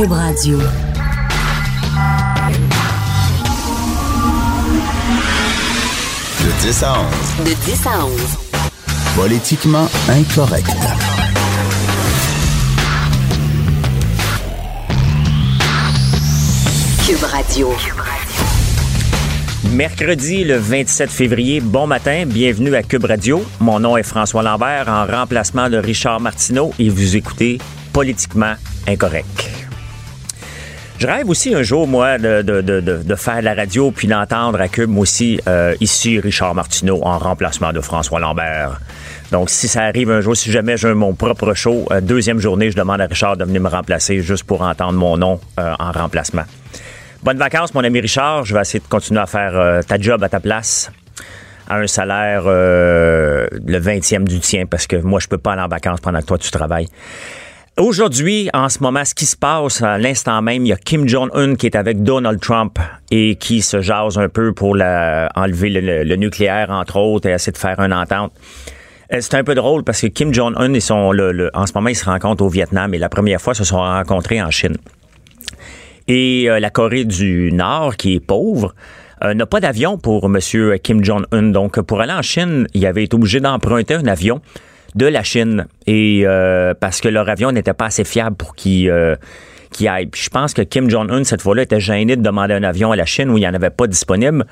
Cube Radio. De 10 à 11. De 10 à 11. Politiquement incorrect. Cube Radio. Mercredi le 27 février, bon matin, bienvenue à Cube Radio. Mon nom est François Lambert en remplacement de Richard Martineau et vous écoutez Politiquement Incorrect. Je rêve aussi un jour, moi, de, de, de, de faire la radio puis d'entendre à Cube, moi aussi, euh, ici, Richard Martineau en remplacement de François Lambert. Donc, si ça arrive un jour, si jamais j'ai mon propre show, euh, deuxième journée, je demande à Richard de venir me remplacer juste pour entendre mon nom euh, en remplacement. Bonnes vacances, mon ami Richard. Je vais essayer de continuer à faire ta job à ta place à un salaire le 20e du tien parce que moi, je peux pas aller en vacances pendant que toi, tu travailles. Aujourd'hui, en ce moment, ce qui se passe à l'instant même, il y a Kim Jong-un qui est avec Donald Trump et qui se jase un peu pour enlever le, nucléaire, entre autres, et essayer de faire une entente. Euh, C'est un peu drôle parce que Kim Jong-un, ils sont en ce moment, ils se rencontrent au Vietnam et la première fois, ils se sont rencontrés en Chine. Et euh, la Corée du Nord, qui est pauvre, euh, n'a pas d'avion pour M. Kim Jong-un. Donc, pour aller en Chine, il avait été obligé d'emprunter un avion de la Chine. Et euh, parce que leur avion n'était pas assez fiable pour qu'il euh, qu'il aille. Puis je pense que Kim Jong-un, cette fois-là, était gêné de demander un avion à la Chine où il n'y en avait pas disponible.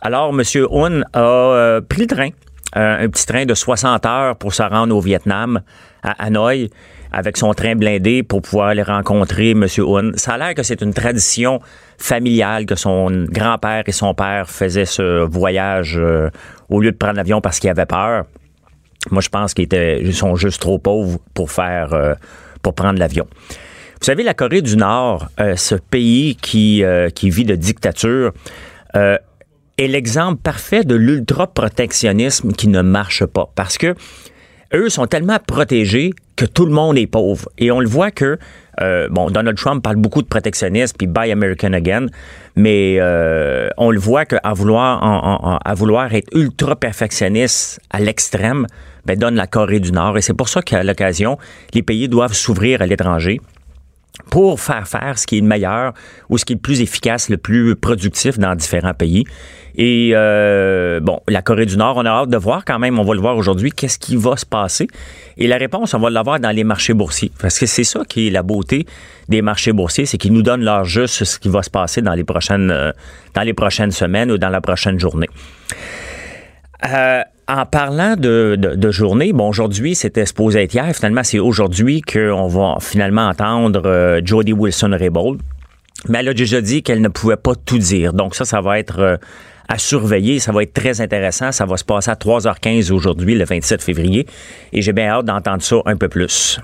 Alors, M. Un a euh, pris le train, euh, un petit train de 60 heures pour se rendre au Vietnam, à Hanoï, avec son train blindé pour pouvoir aller rencontrer M. Un. Ça a l'air que c'est une tradition familiale que son grand-père et son père faisaient ce voyage au lieu de prendre l'avion parce qu'ils avaient peur. Moi, je pense qu'ils étaient, ils sont juste trop pauvres pour faire, euh, pour prendre l'avion. Vous savez, la Corée du Nord, euh, ce pays qui, euh, qui vit de dictature, est l'exemple parfait de l'ultra-protectionnisme qui ne marche pas. Parce que eux sont tellement protégés que tout le monde est pauvre. Et on le voit que, euh, bon, Donald Trump parle beaucoup de protectionnisme, puis Buy American Again, mais euh, on le voit qu'à vouloir, à vouloir être ultra perfectionniste à l'extrême, ben, donne la Corée du Nord. Et c'est pour ça qu'à l'occasion, les pays doivent s'ouvrir à l'étranger pour faire faire ce qui est le meilleur ou ce qui est le plus efficace, le plus productif dans différents pays. Et euh, bon, la Corée du Nord, on a hâte de voir quand même, on va le voir aujourd'hui, qu'est-ce qui va se passer. Et la réponse, on va l'avoir dans les marchés boursiers. Parce que c'est ça qui est la beauté des marchés boursiers, c'est qu'ils nous donnent leur juste ce qui va se passer dans les prochaines, euh, dans les prochaines semaines ou dans la prochaine journée. Euh, en parlant de journée, bon, aujourd'hui, c'était supposé être hier. Finalement, c'est aujourd'hui qu'on va finalement entendre euh, Jody Wilson-Raybould. Mais elle a déjà dit qu'elle ne pouvait pas tout dire. Donc ça, ça va être euh, à surveiller. Ça va être très intéressant. Ça va se passer à 3h15 aujourd'hui, le 27 février. Et j'ai bien hâte d'entendre ça un peu plus.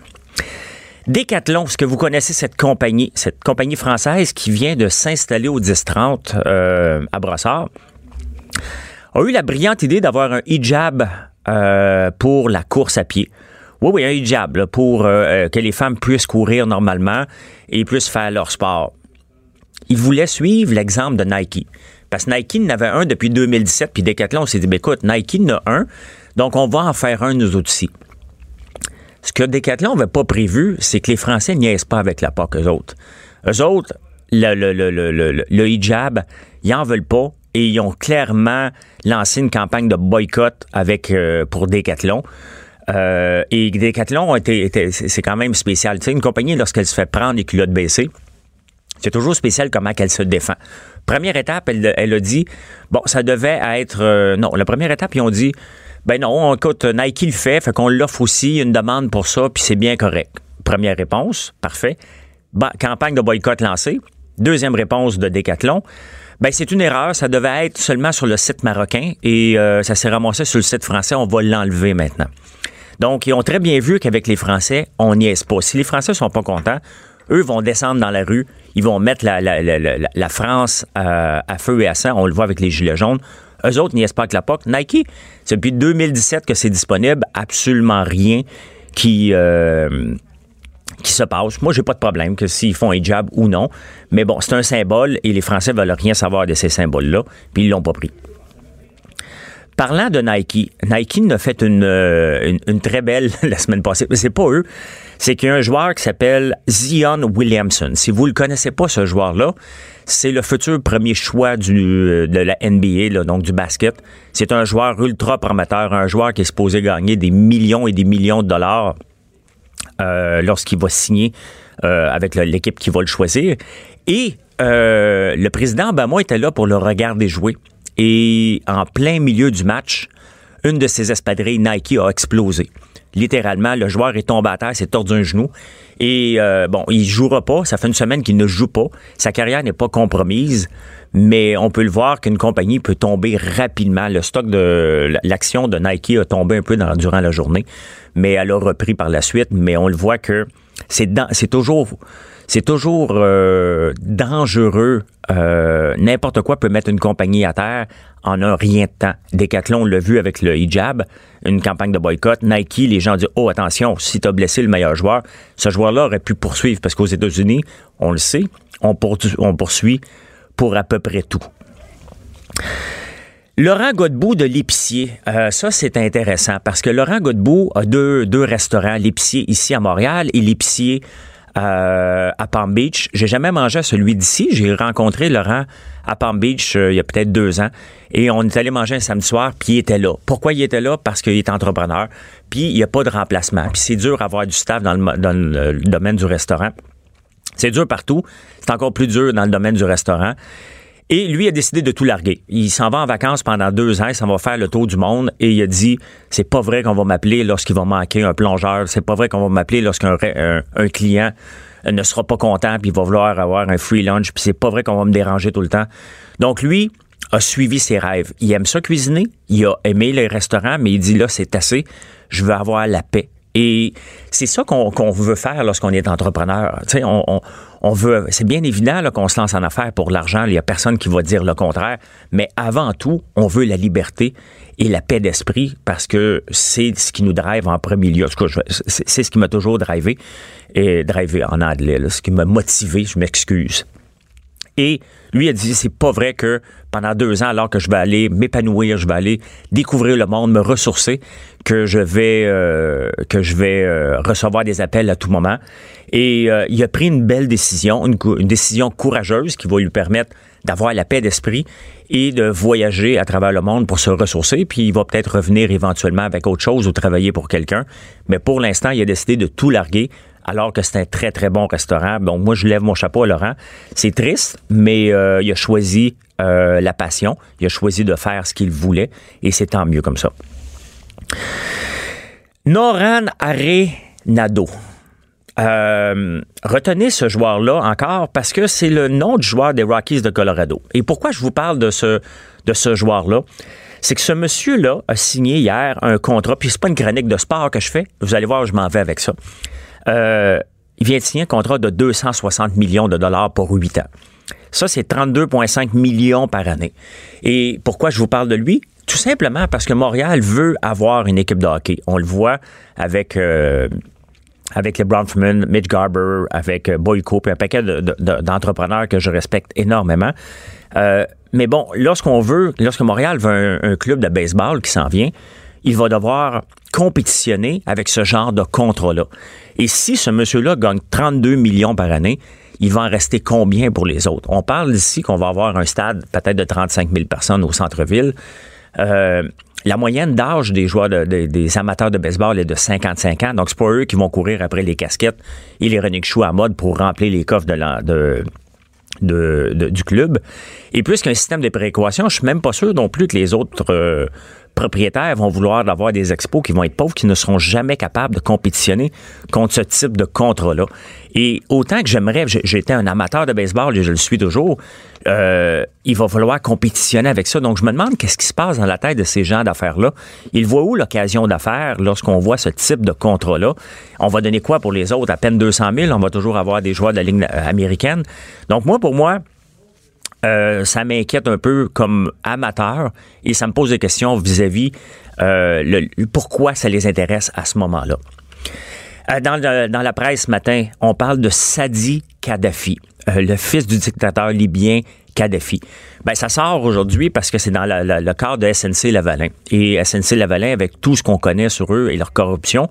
Décathlon, est-ce que vous connaissez cette compagnie, cette compagnie française qui vient de s'installer au 10-30 euh, à Brossard? a eu la brillante idée d'avoir un hijab euh, pour la course à pied. Oui, oui, un hijab pour euh, que les femmes puissent courir normalement et puissent faire leur sport. Ils voulaient suivre l'exemple de Nike. Parce que Nike en avait un depuis 2017, puis Decathlon on s'est dit, ben, écoute, Nike en a un, donc on va en faire un nous aussi. Ce que Decathlon n'avait pas prévu, c'est que les Français niaisent pas avec la PAC, eux autres. Eux autres, le, le, le, le, hijab, ils en veulent pas et ils ont clairement lancé une campagne de boycott avec euh, pour Decathlon. Euh, et Decathlon c'est quand même spécial. Tu sais, une compagnie, lorsqu'elle se fait prendre les culottes baissées, c'est toujours spécial comment qu'elle se défend. Première étape, elle, a dit, bon, ça devait être... euh, non, la première étape, ils ont dit, ben non, écoute, Nike le fait, fait qu'on l'offre aussi, une demande pour ça, puis c'est bien correct. Première réponse, parfait. Campagne de boycott lancée. Deuxième réponse de Decathlon. Ben, c'est une erreur. Ça devait être seulement sur le site marocain et euh, ça s'est ramassé sur le site français. On va l'enlever maintenant. Donc, ils ont très bien vu qu'avec les Français, on n'y est pas. Si les Français sont pas contents, eux vont descendre dans la rue, ils vont mettre la, France euh, à feu et à sang. On le voit avec les Gilets jaunes. Eux autres n'y pas avec la POC. Nike, c'est depuis 2017 que c'est disponible. Absolument rien qui... Euh, qui se passe. Moi, j'ai pas de problème que s'ils font un hijab ou non. Mais bon, c'est un symbole et les Français veulent rien savoir de ces symboles-là, puis ils l'ont pas pris. Parlant de Nike, Nike a fait une, une très belle la semaine passée. Mais c'est pas eux. C'est qu'il y a un joueur qui s'appelle Zion Williamson. Si vous le connaissez pas, ce joueur-là, c'est le futur premier choix du, de la NBA, là, donc du basket. C'est un joueur ultra prometteur, un joueur qui est supposé gagner des millions et des millions de dollars euh, lorsqu'il va signer euh, avec l'équipe qui va le choisir. Et euh, le président Obama était là pour le regarder jouer. Et en plein milieu du match, une de ses espadrilles Nike a explosé. Littéralement, le joueur est tombé à terre, s'est tordu un genou. Et euh, bon, il jouera pas. Ça fait une semaine qu'il ne joue pas. Sa carrière n'est pas compromise, mais on peut le voir qu'une compagnie peut tomber rapidement. Le stock de l'action de Nike a tombé un peu durant la journée, mais elle a repris par la suite. Mais on le voit que c'est c'est toujours c'est toujours euh, dangereux. Euh, n'importe quoi peut mettre une compagnie à terre en un rien de temps. Decathlon l'a vu avec le hijab, une campagne de boycott. Nike, les gens disent Oh, attention, si tu as blessé le meilleur joueur, ce joueur-là aurait pu poursuivre parce qu'aux États-Unis, on le sait, on, poursuit pour à peu près tout. Laurent Godbout de l'épicier, euh, ça c'est intéressant parce que Laurent Godbout a deux, deux restaurants, l'épicier ici à Montréal et l'épicier euh, à Palm Beach. J'ai jamais mangé à celui d'ici. J'ai rencontré Laurent à Palm Beach euh, il y a peut-être deux ans et on est allé manger un samedi soir puis il était là. Pourquoi il était là? Parce qu'il est entrepreneur puis il n'y a pas de remplacement. Puis c'est dur d'avoir du staff dans le domaine du restaurant. C'est dur partout. C'est encore plus dur dans le domaine du restaurant. Et lui a décidé de tout larguer. Il s'en va en vacances pendant deux ans, il s'en va faire le tour du monde et il a dit c'est pas vrai qu'on va m'appeler lorsqu'il va manquer un plongeur, c'est pas vrai qu'on va m'appeler lorsqu'un un, client ne sera pas content puis il va vouloir avoir un free lunch puis c'est pas vrai qu'on va me déranger tout le temps. Donc lui a suivi ses rêves. Il aime ça cuisiner, il a aimé les restaurants mais il dit là c'est assez, je veux avoir la paix. Et c'est ça qu'on veut faire lorsqu'on est entrepreneur. Sais, on, on, veut. C'est bien évident qu'on se lance en affaires pour l'argent. Il y a personne qui va dire le contraire. Mais avant tout, on veut la liberté et la paix d'esprit parce que c'est ce qui nous drive en premier lieu. C'est ce qui m'a toujours drivé et drivé en anglais. ce qui m'a motivé. Je m'excuse. Et lui a dit, c'est pas vrai que pendant deux ans, alors que je vais aller m'épanouir, je vais aller découvrir le monde, me ressourcer, que je vais euh, que je vais euh, recevoir des appels à tout moment. Et euh, il a pris une belle décision, une, une, décision courageuse qui va lui permettre d'avoir la paix d'esprit et de voyager à travers le monde pour se ressourcer. Puis il va peut-être revenir éventuellement avec autre chose ou travailler pour quelqu'un. Mais pour l'instant, il a décidé de tout larguer alors que c'est un très, très bon restaurant. Donc, moi, je lève mon chapeau à Laurent. C'est triste, mais euh, il a choisi euh, la passion. Il a choisi de faire ce qu'il voulait et c'est tant mieux comme ça. Noran Arenado. Euh, retenez ce joueur-là encore parce que c'est le nom du joueur des Rockies de Colorado. Et pourquoi je vous parle de ce, de ce joueur-là? C'est que ce monsieur-là a signé hier un contrat, puis c'est pas une chronique de sport que je fais. Vous allez voir je m'en vais avec ça. Euh, il vient de signer un contrat de 260 millions de dollars pour 8 ans. Ça, c'est 32,5 millions par année. Et pourquoi je vous parle de lui? Tout simplement parce que Montréal veut avoir une équipe de hockey. On le voit avec... Euh, avec les Bronfman, Mitch Garber, avec euh, Boyko, puis un paquet d'entrepreneurs que je respecte énormément. mais bon, lorsqu'on veut, lorsque Montréal veut un club de baseball qui s'en vient, il va devoir compétitionner avec ce genre de contrat-là. Et si ce monsieur-là gagne 32 millions par année, il va en rester combien pour les autres? On parle ici qu'on va avoir un stade peut-être de 35 000 personnes au centre-ville. Euh, la moyenne d'âge des joueurs, des amateurs de baseball est de 55 ans. Donc, c'est pas eux qui vont courir après les casquettes et les shoes à mode pour remplir les coffres du club. Et puisqu'un système de prééquation, je suis même pas sûr non plus que les autres euh, propriétaires vont vouloir avoir des expos qui vont être pauvres, qui ne seront jamais capables de compétitionner contre ce type de contrat-là. Et autant que j'aimerais, j'étais un amateur de baseball et je le suis toujours, euh, il va falloir compétitionner avec ça. Donc, je me demande qu'est-ce qui se passe dans la tête de ces gens d'affaires-là. Ils voient où l'occasion d'affaires lorsqu'on voit ce type de contrat-là? On va donner quoi pour les autres? À peine 200 000, on va toujours avoir des joueurs de la Ligue américaine. Donc, moi, pour moi, euh, ça m'inquiète un peu comme amateur et ça me pose des questions vis-à-vis euh, le, pourquoi ça les intéresse à ce moment-là. Euh, dans, dans, la presse ce matin, on parle de Sadi Kadhafi, le fils du dictateur libyen Kadhafi. Ben, ça sort aujourd'hui parce que c'est dans le cadre de SNC Lavalin. Et SNC Lavalin, avec tout ce qu'on connaît sur eux et leur corruption,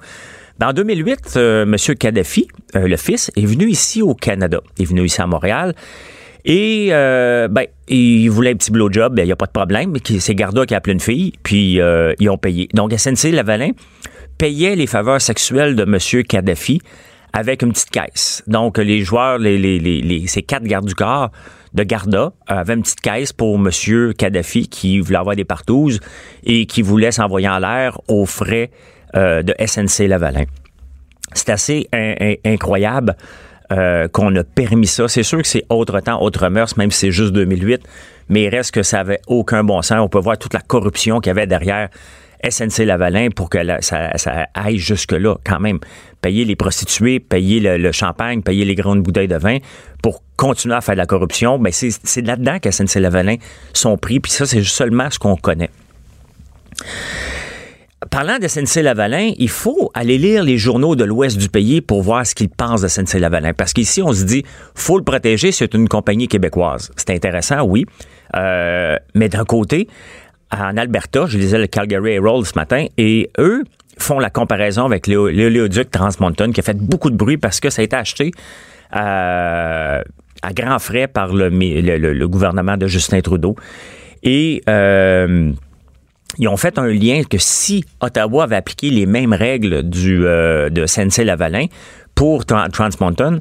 ben, en 2008, euh, M. Kadhafi, euh, le fils, est venu ici au Canada. Il est venu ici à Montréal. Et euh, ben, il voulait un petit blowjob, ben, il n'y a pas de problème. C'est Garda qui a appelé une fille, puis ils ont payé. Donc SNC Lavalin payait les faveurs sexuelles de M. Kadhafi avec une petite caisse. Donc les joueurs, les, les, les, ces quatre gardes du corps de Garda avaient une petite caisse pour M. Kadhafi qui voulait avoir des partouzes et qui voulait s'envoyer en l'air aux frais de SNC Lavalin. C'est assez incroyable. Euh, qu'on a permis ça. C'est sûr que c'est autre temps, autre mœurs, même si c'est juste 2008, mais il reste que ça avait aucun bon sens. On peut voir toute la corruption qu'il y avait derrière SNC Lavalin pour que ça, aille jusque-là quand même. Payer les prostituées, payer le, champagne, payer les grandes bouteilles de vin pour continuer à faire de la corruption, mais c'est là-dedans que SNC Lavalin sont pris, puis ça, c'est seulement ce qu'on connaît parlant de SNC-Lavalin, il faut aller lire les journaux de l'ouest du pays pour voir ce qu'ils pensent de SNC-Lavalin. Parce qu'ici, on se dit, faut le protéger, c'est une compagnie québécoise. C'est intéressant, oui. Euh, mais d'un côté, en Alberta, je lisais le Calgary Herald ce matin, et eux font la comparaison avec l'éoléoduc Trans Mountain, qui a fait beaucoup de bruit parce que ça a été acheté euh, à grands frais par le, le, gouvernement de Justin Trudeau. Et euh, ils ont fait un lien que si Ottawa avait appliqué les mêmes règles du, euh, de SNC-Lavalin pour Trans Mountain,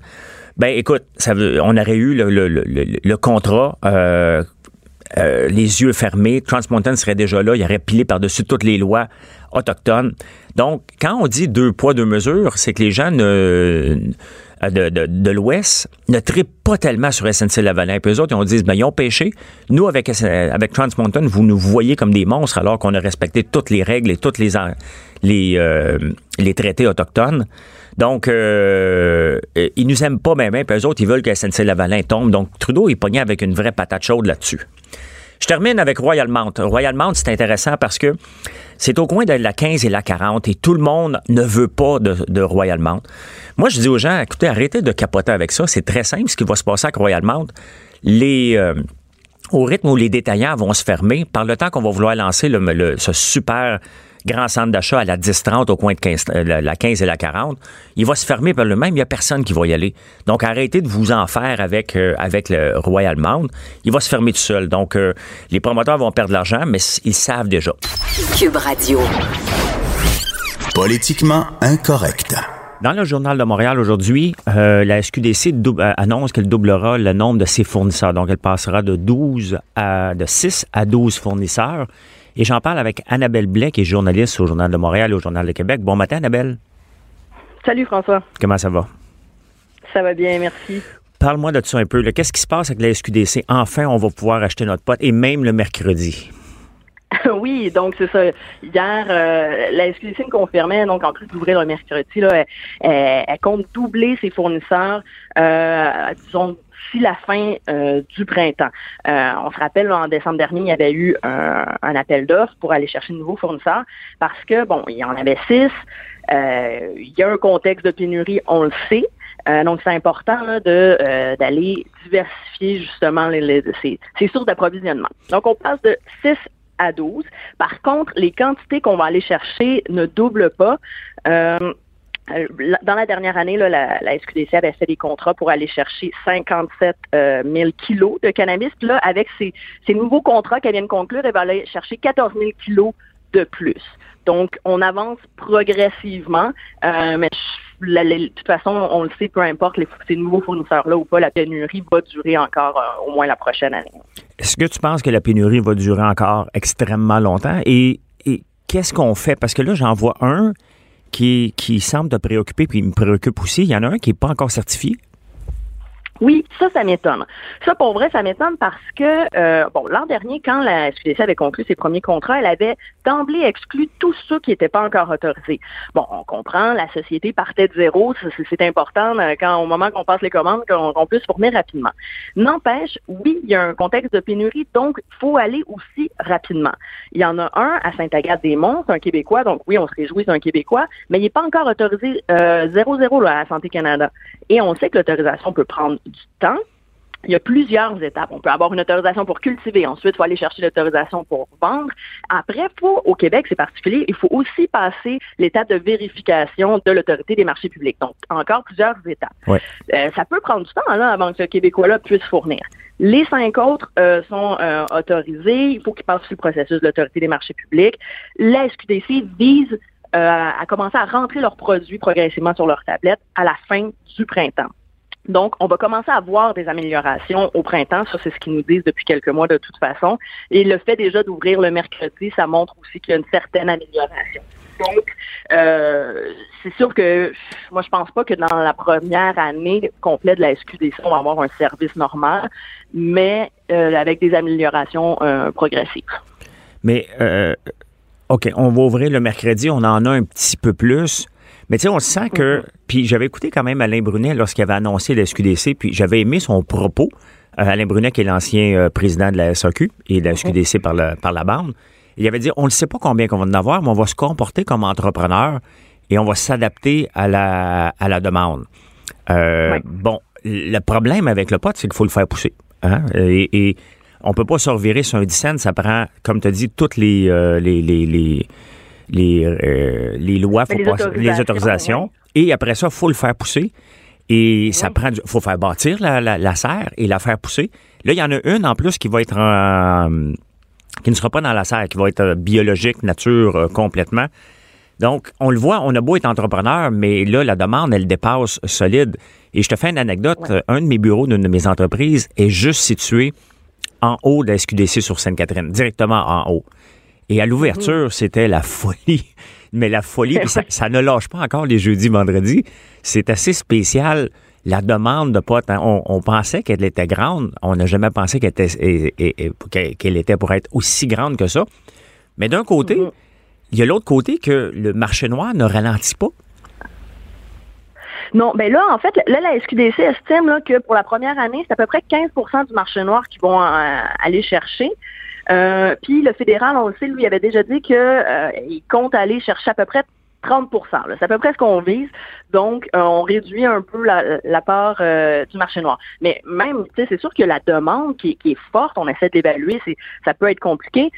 ben écoute, ça on aurait eu le, le, le, contrat euh, euh, les yeux fermés. Trans Mountain serait déjà là, il aurait pilé par-dessus toutes les lois autochtones. Donc, quand on dit deux poids, deux mesures, c'est que les gens ne, euh, de, de, l'Ouest ne trippent pas tellement sur SNC-Lavalin. Puis eux autres, ils dit, ben, ils ont pêché. Nous, avec, avec Trans Mountain, vous nous voyez comme des monstres alors qu'on a respecté toutes les règles et toutes les, les, euh, les traités autochtones. Donc, euh, ils nous aiment pas même, puis eux autres, ils veulent que SNC-Lavalin tombe. Donc, Trudeau est pogné avec une vraie patate chaude là-dessus. Je termine avec Royal Mount. Royal Mount, c'est intéressant parce que c'est au coin de la 15 et la 40 et tout le monde ne veut pas de, Royal Mount. Moi, je dis aux gens, écoutez, arrêtez de capoter avec ça. C'est très simple ce qui va se passer avec Royal Mount. Les, euh, au rythme où les détaillants vont se fermer, par le temps qu'on va vouloir lancer le, ce super grand centre d'achat à la 10-30 au coin de 15, euh, la 15 et la 40, il va se fermer par le même. Il n'y a personne qui va y aller. Donc, arrêtez de vous en faire avec, euh, avec le Royal Mount. Il va se fermer tout seul. Donc, les promoteurs vont perdre de l'argent, mais ils savent déjà. Cube Radio. Politiquement incorrect. Dans le journal de Montréal aujourd'hui, euh, la SQDC euh, annonce qu'elle doublera le nombre de ses fournisseurs. Donc, elle passera de 12 à de 6 à 12 fournisseurs. Et j'en parle avec Annabelle Blais, qui est journaliste au Journal de Montréal et au Journal de Québec. Bon matin, Annabelle. Salut, François. Comment ça va? Ça va bien, merci. Parle-moi de ça un peu. Qu'est-ce qui se passe avec la SQDC? Enfin, on va pouvoir acheter notre pote et même le mercredi. oui, donc c'est ça. Hier, euh, la SQDC me confirmait, donc en plus d'ouvrir le mercredi, là, elle, compte doubler ses fournisseurs, euh, disons, la fin euh, du printemps. on se rappelle, en décembre dernier, il y avait eu un, appel d'offres pour aller chercher de nouveaux fournisseurs parce que, bon, il y en avait six. il y a un contexte de pénurie, on le sait. donc, c'est important de d'aller diversifier justement les, les, ces sources d'approvisionnement. Donc, on passe de 6 à 12. Par contre, les quantités qu'on va aller chercher ne doublent pas. Euh, dans la dernière année, la, SQDC avait fait des contrats pour aller chercher 57 000 euh, kilos de cannabis. Puis là, avec ces, nouveaux contrats qu'elle vient de conclure, elle va aller chercher 14 000 kilos de plus. Donc, on avance progressivement, euh, mais de toute façon, on le sait, peu importe les, ces nouveaux fournisseurs-là ou pas, la pénurie va durer encore au moins la prochaine année. Est-ce que tu penses que la pénurie va durer encore extrêmement longtemps? Et, qu'est-ce qu'on fait? Parce que là, j'en vois un qui, qui semble te préoccuper, puis il me préoccupe aussi. Il y en a un qui n'est pas encore certifié. Oui, ça, ça m'étonne. Ça, pour vrai, ça m'étonne parce que, euh, bon, l'an dernier, quand la SQDC avait conclu ses premiers contrats, elle avait d'emblée exclu tous ceux qui n'étaient pas encore autorisés. Bon, on comprend, la société partait de zéro, c'est important euh, quand au moment qu'on passe les commandes, qu'on puisse fournir rapidement. N'empêche, oui, il y a un contexte de pénurie, donc il faut aller aussi rapidement. Il y en a un à Saint-Agathe-des-Monts, c'est un Québécois, donc oui, on se réjouit, c'est un Québécois, mais il n'est pas encore autorisé euh, 0-0 à Santé Canada. Et on sait que l'autorisation peut prendre du temps. il y a plusieurs étapes. On peut avoir une autorisation pour cultiver. Ensuite, il faut aller chercher l'autorisation pour vendre. Après, pour, au Québec, c'est particulier, il faut aussi passer l'étape de vérification de l'autorité des marchés publics. Donc, encore plusieurs étapes. Euh, ça peut prendre du temps là, avant que ce Québécois-là puisse fournir. Les cinq autres euh, sont euh, autorisés. Il faut qu'ils passent sur le processus de l'autorité des marchés publics. La SQDC vise à commencer à rentrer leurs produits progressivement sur leur tablette à la fin du printemps. Donc, on va commencer à voir des améliorations au printemps. Ça, c'est ce qu'ils nous disent depuis quelques mois de toute façon. Et le fait déjà d'ouvrir le mercredi, ça montre aussi qu'il y a une certaine amélioration. Donc, euh, c'est sûr que moi, je pense pas que dans la première année complète de la SQDC, on va avoir un service normal, mais euh, avec des améliorations euh, progressives. Mais, OK, on va ouvrir le mercredi, on en a un petit peu plus. Mais tu sais, on sent que. Mhm. Puis j'avais écouté quand même Alain Brunet lorsqu'il avait annoncé la SQDC, puis j'avais aimé son propos. Euh, Alain Brunet, qui est l'ancien euh, président de la SAQ et de la SQDC par, la, par la bande, il avait dit on ne sait pas combien qu'on va en avoir, mais on va se comporter comme entrepreneur et on va s'adapter à la, à la demande. Euh, bon, le problème avec le pot, c'est qu'il faut le faire pousser. Hein? Et, et on peut pas se revirer sur un 10 cents, ça prend, comme tu as dit, toutes les, les, les les, euh, les lois, faut les, autorisations, Et après ça, il faut le faire pousser. Et ça prend faut faire bâtir la, la, serre et la faire pousser. Là, il y en a une en plus qui va être qui ne sera pas dans la serre, qui va être biologique, nature euh, complètement. Donc, on le voit, on a beau être entrepreneur, mais là, la demande, elle dépasse solide. Et je te fais une anecdote. Un de mes bureaux d'une de mes entreprises est juste situé en haut de la SQDC sur Sainte-Catherine, directement en haut. Et à l'ouverture, mhm. c'était la folie. Mais la folie, ça, ne lâche pas encore les jeudis, vendredis. C'est assez spécial. La demande de potes, hein. on, pensait qu'elle était grande. On n'a jamais pensé qu'elle était, qu'elle était pour être aussi grande que ça. Mais d'un côté, mhm. il y a l'autre côté que le marché noir ne ralentit pas. Non, ben là, en fait, là, la SQDC estime que pour la première année, c'est à peu près 15% du marché noir qu'ils vont euh, aller chercher. Euh, puis le fédéral, on le sait, lui avait déjà dit qu'il euh, compte aller chercher à peu près 30% C'est à peu près ce qu'on vise. Donc, euh, on réduit un peu la, part du marché noir. Mais même, c'est sûr que la demande qui, est forte, on essaie d'évaluer, c'est ça peut être compliqué.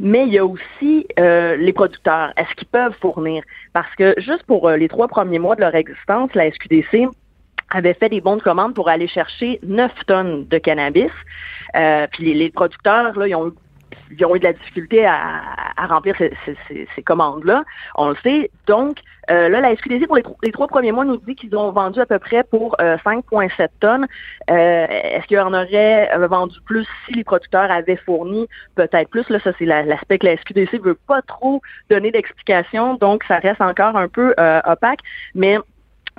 Mais il y a aussi les producteurs. Est-ce qu'ils peuvent fournir? Parce que juste pour les trois premiers mois de leur existence, la SQDC avait fait des bons de commande pour aller chercher 9 tonnes de cannabis. Euh, puis les, producteurs, là, ils ont, ils ont eu de la difficulté à, remplir ces, ces, commandes-là. On le sait. Donc, euh, là, la SQDC, pour les, trois premiers mois, nous dit qu'ils ont vendu à peu près pour 5,7 euh, tonnes. Est-ce qu'il y en aurait vendu plus si les producteurs avaient fourni peut-être plus? Là, ça, c'est l'aspect que la SQDC veut pas trop donner d'explication. Donc, ça reste encore un peu opaque. Mais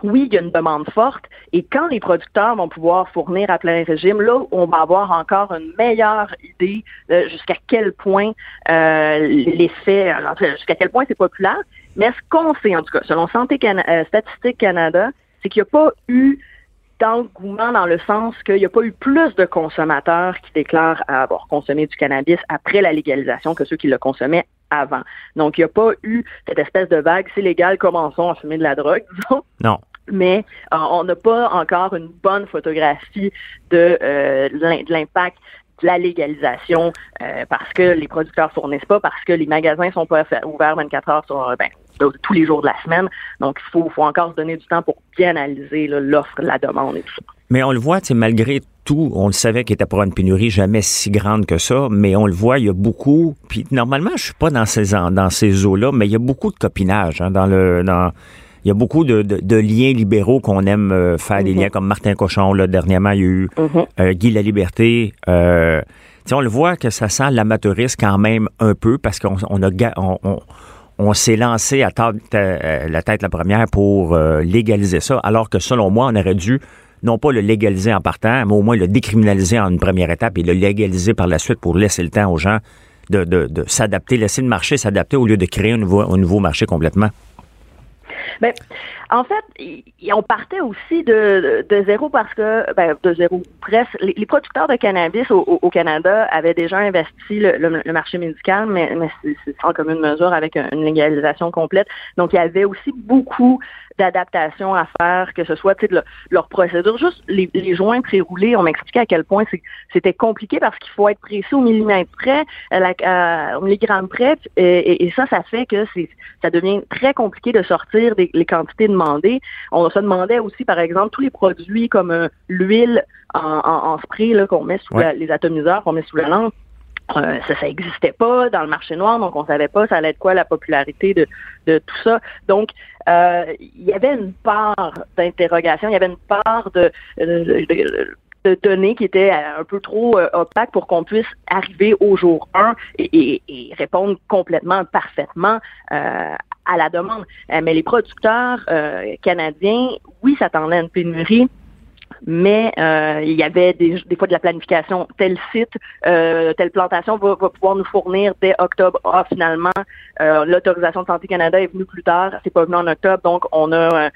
oui, il y a une demande forte et quand les producteurs vont pouvoir fournir à plein régime, là, on va avoir encore une meilleure idée jusqu'à quel point euh, l'effet, jusqu'à quel point c'est populaire. Mais ce qu'on sait, en tout cas, selon Santé euh, Statistique Canada, c'est qu'il n'y a pas eu d'engouement dans le sens qu'il n'y a pas eu plus de consommateurs qui déclarent avoir consommé du cannabis après la légalisation que ceux qui le consommaient avant. Donc, il n'y a pas eu cette espèce de vague, c'est légal, commençons à fumer de la drogue, disons. Non mais euh, on n'a pas encore une bonne photographie de, euh, l'impact de la légalisation euh, parce que les producteurs fournissent pas, parce que les magasins sont pas ouverts 24 heures sur ben, tous les jours de la semaine. Donc, il faut, faut encore se donner du temps pour bien analyser l'offre, la demande et tout ça. Mais on le voit, malgré tout, on le savait qu'il était pour une pénurie jamais si grande que ça, mais on le voit, il y a beaucoup. Puis normalement, je suis pas dans ces dans ces eaux-là, mais il y a beaucoup de copinage hein, dans le dans il y a beaucoup de, liens libéraux qu'on aime euh, faire, des mhm. liens comme Martin Cochon, là, dernièrement, il y a eu mhm. euh, Guy La Liberté. Euh, on le voit que ça sent l'amateurisme quand même un peu parce qu'on on a on, s'est lancé à la tête la première pour légaliser ça, alors que selon moi, on aurait dû non pas le légaliser en partant, mais au moins le décriminaliser en une première étape et le légaliser par la suite pour laisser le temps aux gens de, de s'adapter, laisser le marché s'adapter au lieu de créer un nouveau, un nouveau marché complètement. Ben, en fait, on partait aussi de, de zéro parce que, ben, de zéro presque, les, producteurs de cannabis au, Canada avaient déjà investi le, marché médical, mais, mais c'est sans commune mesure avec une légalisation complète. Donc, il y avait aussi beaucoup d'adaptation à faire, que ce soit de leur procédure. Juste les, les joints pré-roulés, on m'expliquait à quel point c'était compliqué parce qu'il faut être précis au millimètre près, au milligramme près, et, ça, ça fait que ça devient très compliqué de sortir des, les quantités demandées. On se demandait aussi, par exemple, tous les produits comme euh, l'huile en, spray qu'on met sous les atomiseurs qu'on met sous la langue euh, ça, ça existait pas dans le marché noir, donc on savait pas ça allait être quoi la popularité de, de tout ça. Donc, euh, il y avait une part d'interrogation, il y avait une part de, de, données qui était un peu trop euh, opaque pour qu'on puisse arriver au jour 1 et, et, répondre complètement, parfaitement à la demande. mais les producteurs canadiens, oui, s'attendaient à une pénurie mais euh, il y avait des, des, fois de la planification. Tel site, euh, telle plantation va, va, pouvoir nous fournir dès octobre. Ah, finalement, euh, l'autorisation de Santé Canada est venue plus tard. C'est pas venu en octobre, donc on a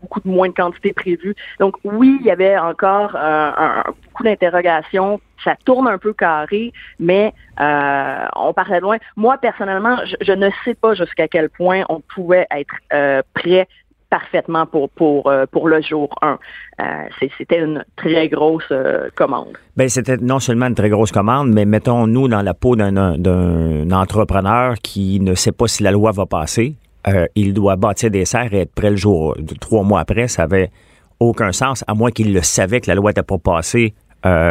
beaucoup de moins de quantité prévues. Donc oui, il y avait encore un, beaucoup d'interrogations. Ça tourne un peu carré, mais on parlait loin. Moi, personnellement, je, je ne sais pas jusqu'à quel point on pouvait être prêt parfaitement pour pour euh, pour le jour 1. Euh, c'était une très grosse euh, commande. Ben c'était non seulement une très grosse commande, mais mettons-nous dans la peau d'un entrepreneur qui ne sait pas si la loi va passer. il doit bâtir des serres et être prêt le jour trois mois après. Ça avait aucun sens, à moins qu'il le savait que la loi n'était pas passée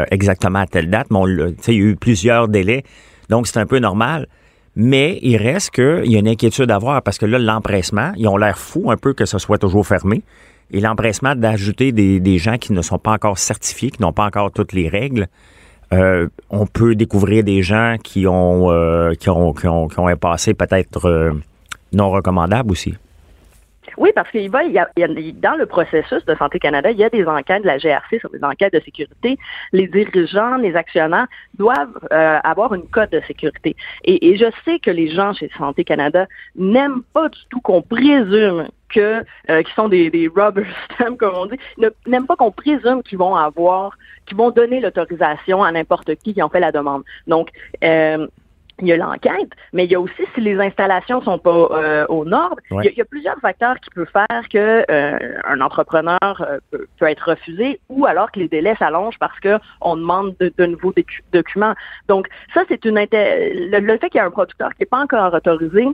exactement à telle date. Mais il y a eu plusieurs délais, donc c'est un peu normal. Mais il reste qu'il y a une inquiétude à avoir parce que là, l'empressement, ils ont l'air fous un peu que ce soit toujours fermé. Et l'empressement d'ajouter des, gens qui ne sont pas encore certifiés, qui n'ont pas encore toutes les règles, euh, on peut découvrir des gens qui ont, euh, qui ont, qui ont, qui ont un passé peut-être euh, non recommandable aussi. Oui, parce qu'il va, y, dans le processus de Santé Canada, il y a des enquêtes de la GRC sur des enquêtes de sécurité. Les dirigeants, les actionnaires doivent euh, avoir une cote de sécurité. Et, je sais que les gens chez Santé Canada n'aiment pas du tout qu'on présume que euh, sont des, des rubber stamps comme on dit, n'aiment pas qu'on présume qu'ils vont avoir, qu'ils vont donner l'autorisation à n'importe qui qui en fait la demande. Donc euh, il y a l'enquête, mais il y a aussi si les installations sont pas euh, aux normes, il, y a, plusieurs facteurs qui peuvent faire que euh, un entrepreneur euh, peut, être refusé ou alors que les délais s'allongent parce que on demande de, nouveaux documents. Donc ça c'est une le, le fait qu'il y a un producteur qui n'est pas encore autorisé,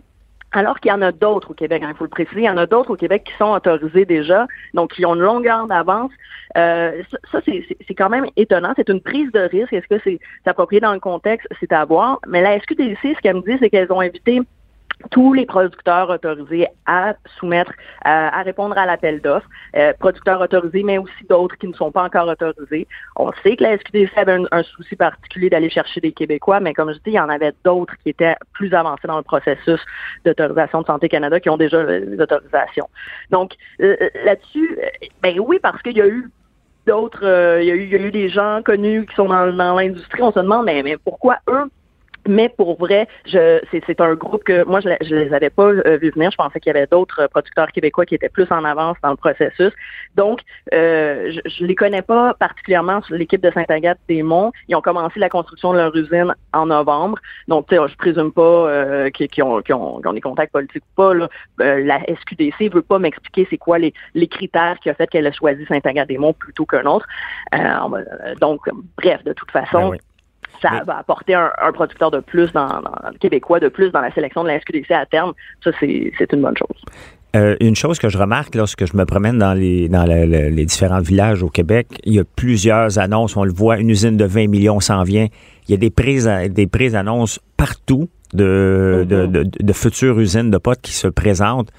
alors qu'il y en a d'autres au Québec, hein, il faut le préciser, il y en a d'autres au Québec qui sont autorisés déjà, donc qui ont une longueur d'avance. Euh, ça, c'est quand même étonnant. C'est une prise de risque. Est-ce que c'est approprié dans le contexte? C'est à voir. Mais la SQDC, ce qu'elle me dit, c'est qu'elles ont invité tous les producteurs autorisés à soumettre, à, répondre à l'appel d'offres, euh, producteurs autorisés, mais aussi d'autres qui ne sont pas encore autorisés. On sait que la SQDC avait un, souci particulier d'aller chercher des Québécois, mais comme je dis, il y en avait d'autres qui étaient plus avancés dans le processus d'autorisation de Santé Canada qui ont déjà les autorisations. Donc euh, là-dessus, euh, ben oui, parce qu'il y a eu d'autres, il, y a eu, des gens connus qui sont dans, l'industrie. On se demande, mais pourquoi eux mais pour vrai, je, c'est, un groupe que moi, je, je les avais pas euh, vu venir. Je pensais qu'il y avait d'autres producteurs québécois qui étaient plus en avance dans le processus. Donc, euh, je, ne les connais pas particulièrement sur l'équipe de Saint-Agathe-des-Monts. Ils ont commencé la construction de leur usine en novembre. Donc, je présume pas euh, qu'ils, ont, ont, des contacts politiques ou pas. Là. Euh, la SQDC veut pas m'expliquer c'est quoi les, les critères qui ont fait qu'elle a choisi Saint-Agathe-des-Monts plutôt qu'un autre. donc, bref, de toute façon, ben ça va apporter un, producteur de plus dans, dans, québécois de plus dans la sélection de la SQDC à terme. Ça, c'est une bonne chose. Euh, une chose que je remarque lorsque je me promène dans les dans les différents villages au Québec, il y a plusieurs annonces. On le voit, une usine de 20 millions s'en vient. Il y a des prises des prises annonces partout de, mm-hmm. de, de, futures usines de potes qui se présentent.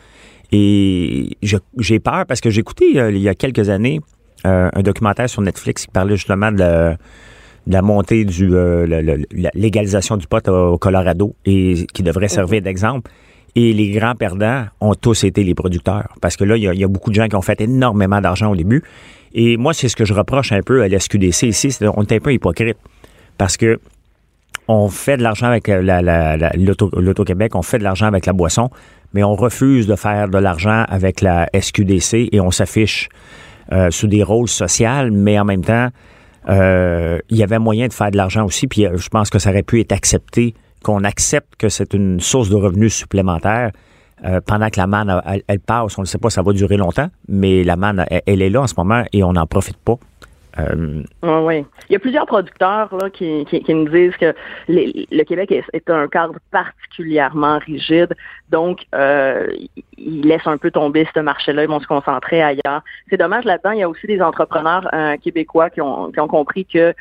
Et j'ai peur parce que j'ai écouté euh, il y a quelques années euh, un documentaire sur Netflix qui parlait justement de la montée du euh, la, légalisation du pot au Colorado et qui devrait servir d'exemple. Et les grands perdants ont tous été les producteurs. Parce que là, il y, a, beaucoup de gens qui ont fait énormément d'argent au début. Et moi, c'est ce que je reproche un peu à l'SQDC ici. C'est on est un peu hypocrite. Parce que on fait de l'argent avec l'Auto-Québec, on fait de l'argent avec la boisson, mais on refuse de faire de l'argent avec la SQDC et on s'affiche euh, sous des rôles sociaux, mais en même temps, euh, il y avait moyen de faire de l'argent aussi, puis euh, je pense que ça aurait pu être accepté, qu'on accepte que c'est une source de revenus supplémentaire euh, pendant que la manne, elle, passe, on ne sait pas, ça va durer longtemps, mais la manne, elle, est là en ce moment et on n'en profite pas. Euh, oui. Il y a plusieurs producteurs là, qui, qui, nous disent que le Québec est, un cadre particulièrement rigide, donc euh, ils laissent un peu tomber ce marché-là, ils vont se concentrer ailleurs. C'est dommage là-dedans, il y a aussi des entrepreneurs euh, québécois qui ont, qui ont compris que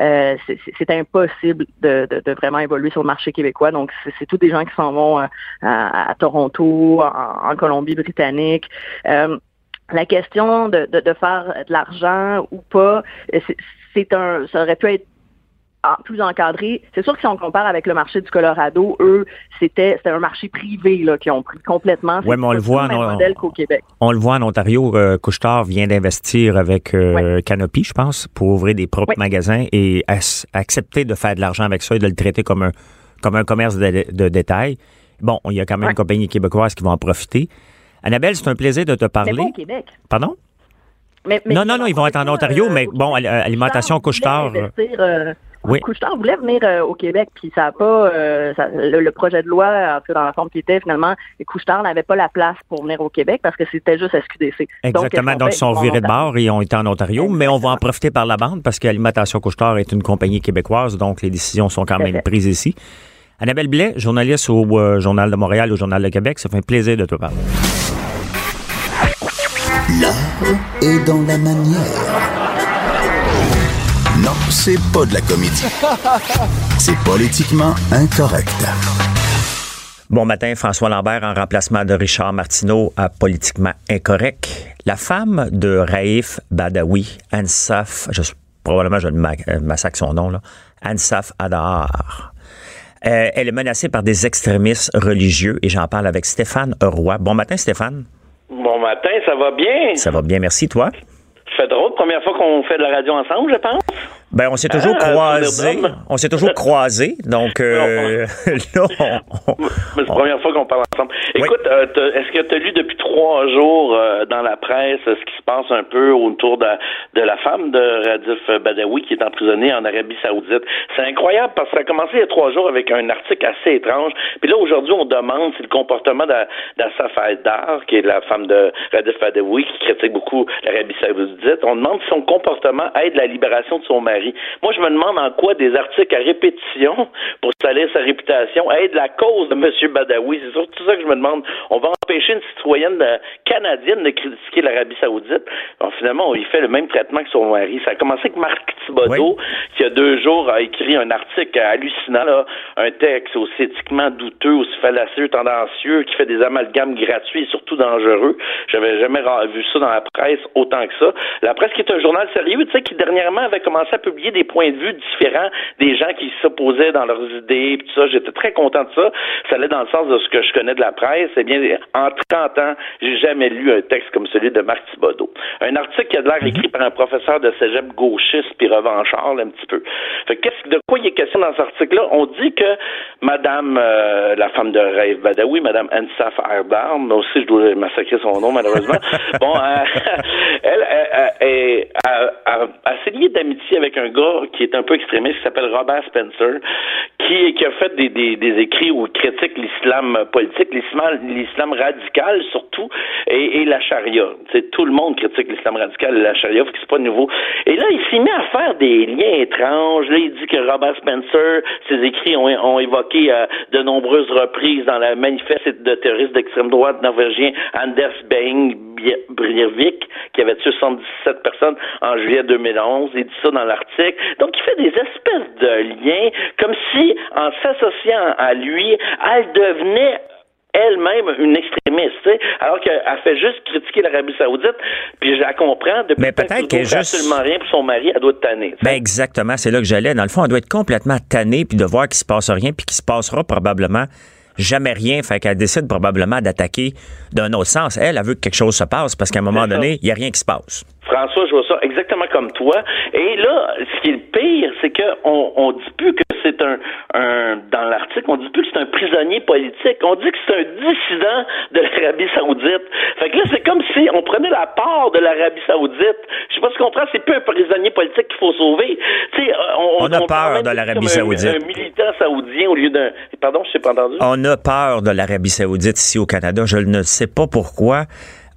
euh, c'est impossible de, de, vraiment évoluer sur le marché québécois. Donc, c'est tous des gens qui s'en vont à, à, Toronto, en Colombie-Britannique la question de, de, faire de l'argent ou pas, c'est un, ça aurait pu être plus encadré. C'est sûr que si on compare avec le marché du Colorado, eux, c'était un marché privé là, qui ont pris complètement. Oui, mais on le voit en, Québec. On le voit en Ontario. Euh, Couchetard vient d'investir avec euh, Canopy, je pense, pour ouvrir des propres magasins et accepter de faire de l'argent avec ça et de le traiter comme un, comme un commerce de, de détail. Bon, il y a quand même une compagnie québécoise qui va en profiter. Annabelle, c'est un plaisir de te parler. Mais pas au Québec. Pardon? non, non, non, ils vont être en Ontario, mais bon, alimentation couche-tard. Euh, euh, oui. Couche-tard voulait venir euh, au Québec, puis ça n'a pas. le, projet de loi, en dans la forme qui était, finalement, Couche-tard n'avait pas la place pour venir au Québec parce que c'était juste SQDC. Exactement, donc, ils sont virés de bord et ont été en Ontario, mais on va en profiter par la bande parce qu'Alimentation Couche-tard est une compagnie québécoise, donc les décisions sont quand même prises ici. Annabelle Blais, journaliste au Journal de Montréal, au Journal de Québec, ça fait un plaisir de te parler. L'art est dans la manière. Non, c'est pas de la comédie. C'est politiquement incorrect. Bon matin, François Lambert en remplacement de Richard Martineau à Politiquement Incorrect. La femme de Raif Badawi, Ansaf, probablement je euh, massacre son nom, là, Ansaf Adar. Euh, elle est menacée par des extrémistes religieux et j'en parle avec Stéphane Roy. Bon matin, Stéphane. Bon matin, ça va bien? Ça va bien, merci, toi? Ça fait drôle, première fois qu'on fait de la radio ensemble, je pense. Ben, on s'est toujours ah, croisés. On s'est toujours croisés. Donc, euh, là, c'est la première fois qu'on parle ensemble. Écoute, euh, est-ce que tu as lu depuis trois jours euh, dans la presse ce qui se passe un peu autour de, de la femme de Radif Badawi qui est emprisonnée en Arabie Saoudite? C'est incroyable parce que ça a commencé il y a trois jours avec un article assez étrange. Puis là, aujourd'hui, on demande si le comportement d'Assaf Dar, qui est la femme de Radif Badawi, qui critique beaucoup l'Arabie Saoudite, on demande si son comportement aide la libération de son mari. Moi, je me demande en quoi des articles à répétition pour salir sa réputation aident la cause de M. Badawi. C'est surtout ça que je me demande. On va empêcher une citoyenne euh, canadienne de critiquer l'Arabie Saoudite? finalement, on lui fait le même traitement que son mari. Ça a commencé avec Marc Thibodeau, qui, il y a deux jours, a écrit un article hallucinant, un texte aussi éthiquement douteux, aussi fallacieux, tendancieux, qui fait des amalgames gratuits et surtout dangereux. J'avais jamais vu ça dans la presse autant que ça. La presse qui est un journal sérieux, tu sais, qui dernièrement avait commencé à publier des points de vue différents des gens qui s'opposaient dans leurs idées, tout ça. J'étais très content de ça. Ça allait dans le sens de ce que je connais de la presse. Eh bien, en 30 ans, j'ai jamais lu un texte comme celui de Marc Thibodeau. Un article qui a l'air mhm. écrit par un professeur de cégep gauchiste puis revanchard, un petit peu. Fait qu'est-ce de quoi il est question dans cet article-là? On dit que Madame, euh, la femme de Rêve Badawi, Madame Ansaf Ardar, moi aussi je dois massacrer son nom malheureusement, bon, euh, elle, elle, a, a, a, d'amitié avec un gars qui est un peu extrémiste, qui s'appelle Robert Spencer, qui, a fait des, écrits où il critique l'islam politique, l'islam radical surtout, et, la charia. C'est tout le monde critique l'islam radical et la charia, c'est pas nouveau. Et là, il s'est mis à faire des liens étranges. Là, il dit que Robert Spencer, ses écrits ont, ont évoqué euh, de nombreuses reprises dans la manifeste de terroristes d'extrême droite norvégien Anders Beng Breivik, qui avait tué 77 personnes en juillet 2011. Il dit ça dans l'article. Donc, il fait des espèces de liens, comme si, en s'associant à lui, elle devenait elle-même une extrémiste, alors qu'elle fait juste critiquer l'Arabie Saoudite, puis je la comprends, depuis mais peut-être qu'elle juste... absolument rien pour son mari, elle doit être tannée. Ben exactement, c'est là que j'allais. Dans le fond, elle doit être complètement tannée, puis de voir qu'il se passe rien, puis qu'il se passera probablement jamais rien, fait qu'elle décide probablement d'attaquer d'un autre sens. Elle, elle veut que quelque chose se passe parce qu'à un moment donné, il n'y a rien qui se passe. François, je vois ça exactement comme toi. Et là, ce qui est le pire, c'est qu'on on dit plus que c'est un, un dans l'article, on dit plus que c'est un prisonnier politique, on dit que c'est un dissident de l'Arabie Saoudite. Fait que là, c'est comme si on prenait la part de l'Arabie Saoudite. Je sais pas si tu comprends, c'est plus un prisonnier politique qu'il faut sauver. Tu sais, on, on, a peur de l'Arabie Saoudite. Un, un, militant saoudien au lieu d'un. Pardon, je sais pas entendu. On a peur de l'Arabie Saoudite ici au Canada. Je ne sais pas pourquoi.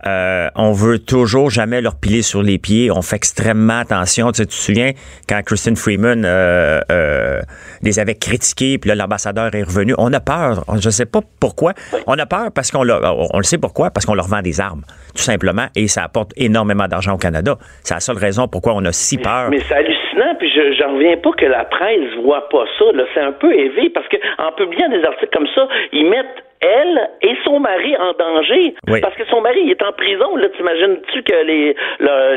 Euh, on veut toujours jamais leur piler sur les pieds. On fait extrêmement attention. Tu, sais, tu te souviens quand Kristen Freeman euh, euh, les avait critiqués, puis là l'ambassadeur est revenu. On a peur. Je ne sais pas pourquoi. On a peur parce qu'on on le sait pourquoi parce qu'on leur vend des armes, tout simplement, et ça apporte énormément d'argent au Canada. C'est la seule raison pourquoi on a si peur. Mais, mais c'est hallucinant. Puis je j'en reviens pas que la presse voit pas ça. C'est un peu élevé parce que en publiant des articles comme ça, ils mettent elle et son mari en danger. Oui. Parce que son mari il est en prison. Là, t'imagines-tu que les,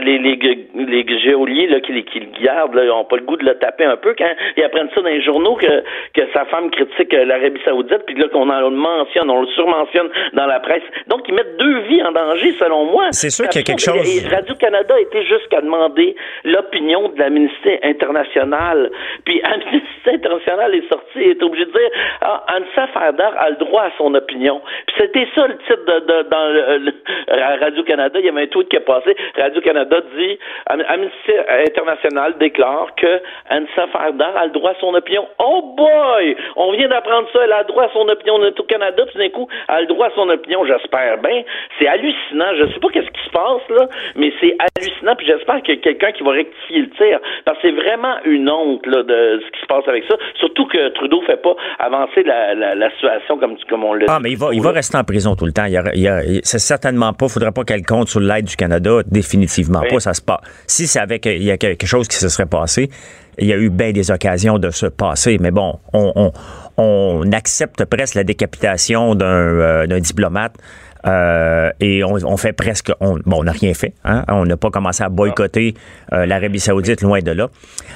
les, les, les, géoliers là, qui, qui le gardent là, ont pas le goût de le taper un peu quand ils apprennent ça dans les journaux que, que sa femme critique l'Arabie Saoudite, puis là qu'on en mentionne, on le surmentionne dans la presse. Donc ils mettent deux vies en danger, selon moi. C'est sûr qu'il y a quelque chose. Radio-Canada était jusqu'à demander l'opinion de l'Amnesty internationale. Puis Amnesty internationale est sorti et est obligé de dire ah, Ansa Fardar a le droit à son opinion. Puis c'était ça le titre de, de dans le, le, Radio-Canada. Il y avait un tweet qui est passé. Radio-Canada dit Amnesty International déclare que Ansa Fardar a le droit à son opinion. Oh boy! On vient d'apprendre ça. Elle a le droit à son opinion. On est au Canada, puis d'un coup, elle a le droit à son opinion. J'espère bien. C'est hallucinant. Je sais pas qu'est-ce qui se passe, là, mais c'est hallucinant. Puis j'espère qu'il y a quelqu'un qui va rectifier le tir. Parce que c'est vraiment une honte, là, de ce qui se passe avec ça. Surtout que Trudeau fait pas avancer la situation comme, comme on Ah, mais il va, il va rester en prison tout le temps. Il y a, il y a, c'est certainement pas, faudrait pas qu'elle compte sur l'aide du Canada. Définitivement Oui. pas. Ça se passe. Si c'est avec, il y a quelque chose qui se serait passé, il y a eu bien des occasions de se passer, mais bon, on, on, on accepte presque la décapitation d'un euh, d'un diplomate. Euh, et on, on, fait presque, on, bon, on n'a rien fait. Hein? On n'a pas commencé à boycotter euh, l'Arabie Saoudite, loin de là.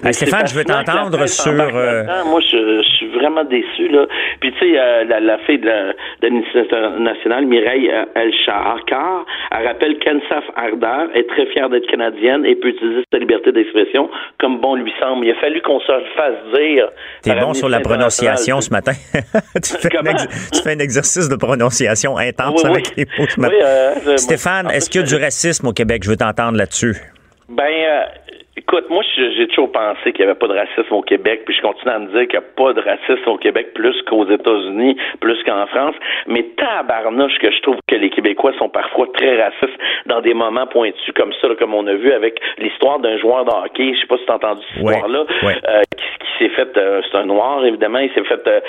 Euh, Stéphane, je veux t'entendre sur. Euh... Moi, je, je, suis vraiment déçu là. Puis tu sais, euh, la, la, fille de l'administration nationale, Mireille El Shahar, elle rappelle qu'Ansaf Ardar est très fière d'être canadienne et peut utiliser sa liberté d'expression comme bon lui semble. Il a fallu qu'on se le fasse dire. T'es bon sur la prononciation ce matin. tu, fais tu, fais un exercice de prononciation intense oui, avec oui. les. Oui, euh, Stéphane, est-ce qu'il y a du racisme au Québec? Je veux t'entendre là-dessus. Ben, euh, Écoute, moi, j'ai toujours pensé qu'il n'y avait pas de racisme au Québec, puis je continue à me dire qu'il n'y a pas de racisme au Québec plus qu'aux États-Unis, plus qu'en France. Mais tabarnouche que je trouve que les Québécois sont parfois très racistes dans des moments pointus comme ça, là, comme on a vu avec l'histoire d'un joueur de hockey. Je sais pas si tu as entendu cette ouais, histoire-là, ouais. euh, qui, qui s'est fait, euh, c'est un noir évidemment, il s'est fait euh,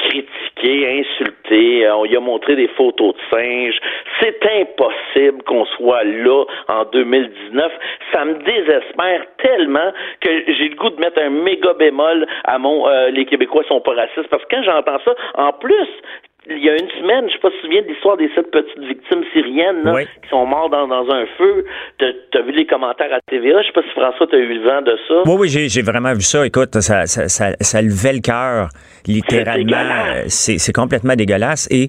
critiquer, insulter. on lui a montré des photos de singes. C'est impossible qu'on soit là en 2019. Ça me désespère tellement que j'ai le goût de mettre un méga bémol à mon euh, les Québécois sont pas racistes parce que quand j'entends ça, en plus il y a une semaine, je sais pas si tu te souviens de l'histoire des sept petites victimes syriennes là, oui. qui sont mortes dans, dans un feu. T'as as vu les commentaires à TVA? Je sais pas si François t'as eu le vent de ça. Oui, oui, j'ai vraiment vu ça. Écoute, ça, ça, ça, ça levait le cœur, littéralement. C'est complètement dégueulasse. Et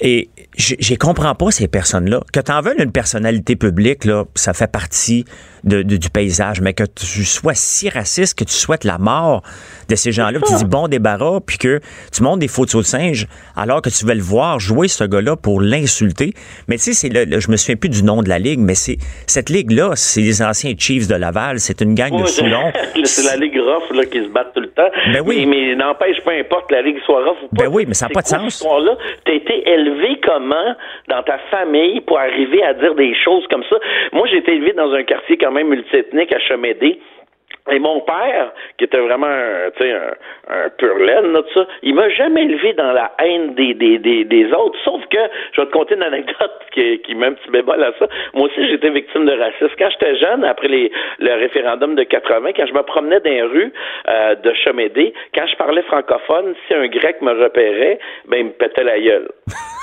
et je comprends pas ces personnes-là. Que tu en veux une personnalité publique, là, ça fait partie de, de, du paysage, mais que tu sois si raciste que tu souhaites la mort de ces gens-là, tu dis bon débarras, puis que tu montres des photos de singes, alors que tu veux le voir jouer ce gars-là pour l'insulter. Mais tu sais, c'est le, le, je me souviens plus du nom de la ligue, mais c'est cette ligue-là, c'est les anciens Chiefs de Laval, c'est une gang oui, de Soulon. c'est la ligue rough là, qui se battent tout le temps. Ben oui. Mais, mais n'empêche, peu importe la ligue soit rough ou pas. Ben oui, mais ça n'a pas de sens. T'as été élevé dans ta famille pour arriver à dire des choses comme ça? Moi, j'ai été élevé dans un quartier quand même multiethnique à Chemédé. Et mon père, qui était vraiment un, un, un pur laine, ça, il m'a jamais élevé dans la haine des, des, des, des, autres. Sauf que, je vais te conter une anecdote qui, qui met un petit bémol à ça. Moi aussi, j'étais victime de racisme. Quand j'étais jeune, après les, le référendum de 80, quand je me promenais dans les rues euh, de Chemédé, quand je parlais francophone, si un grec me repérait, ben, il me pétait la gueule.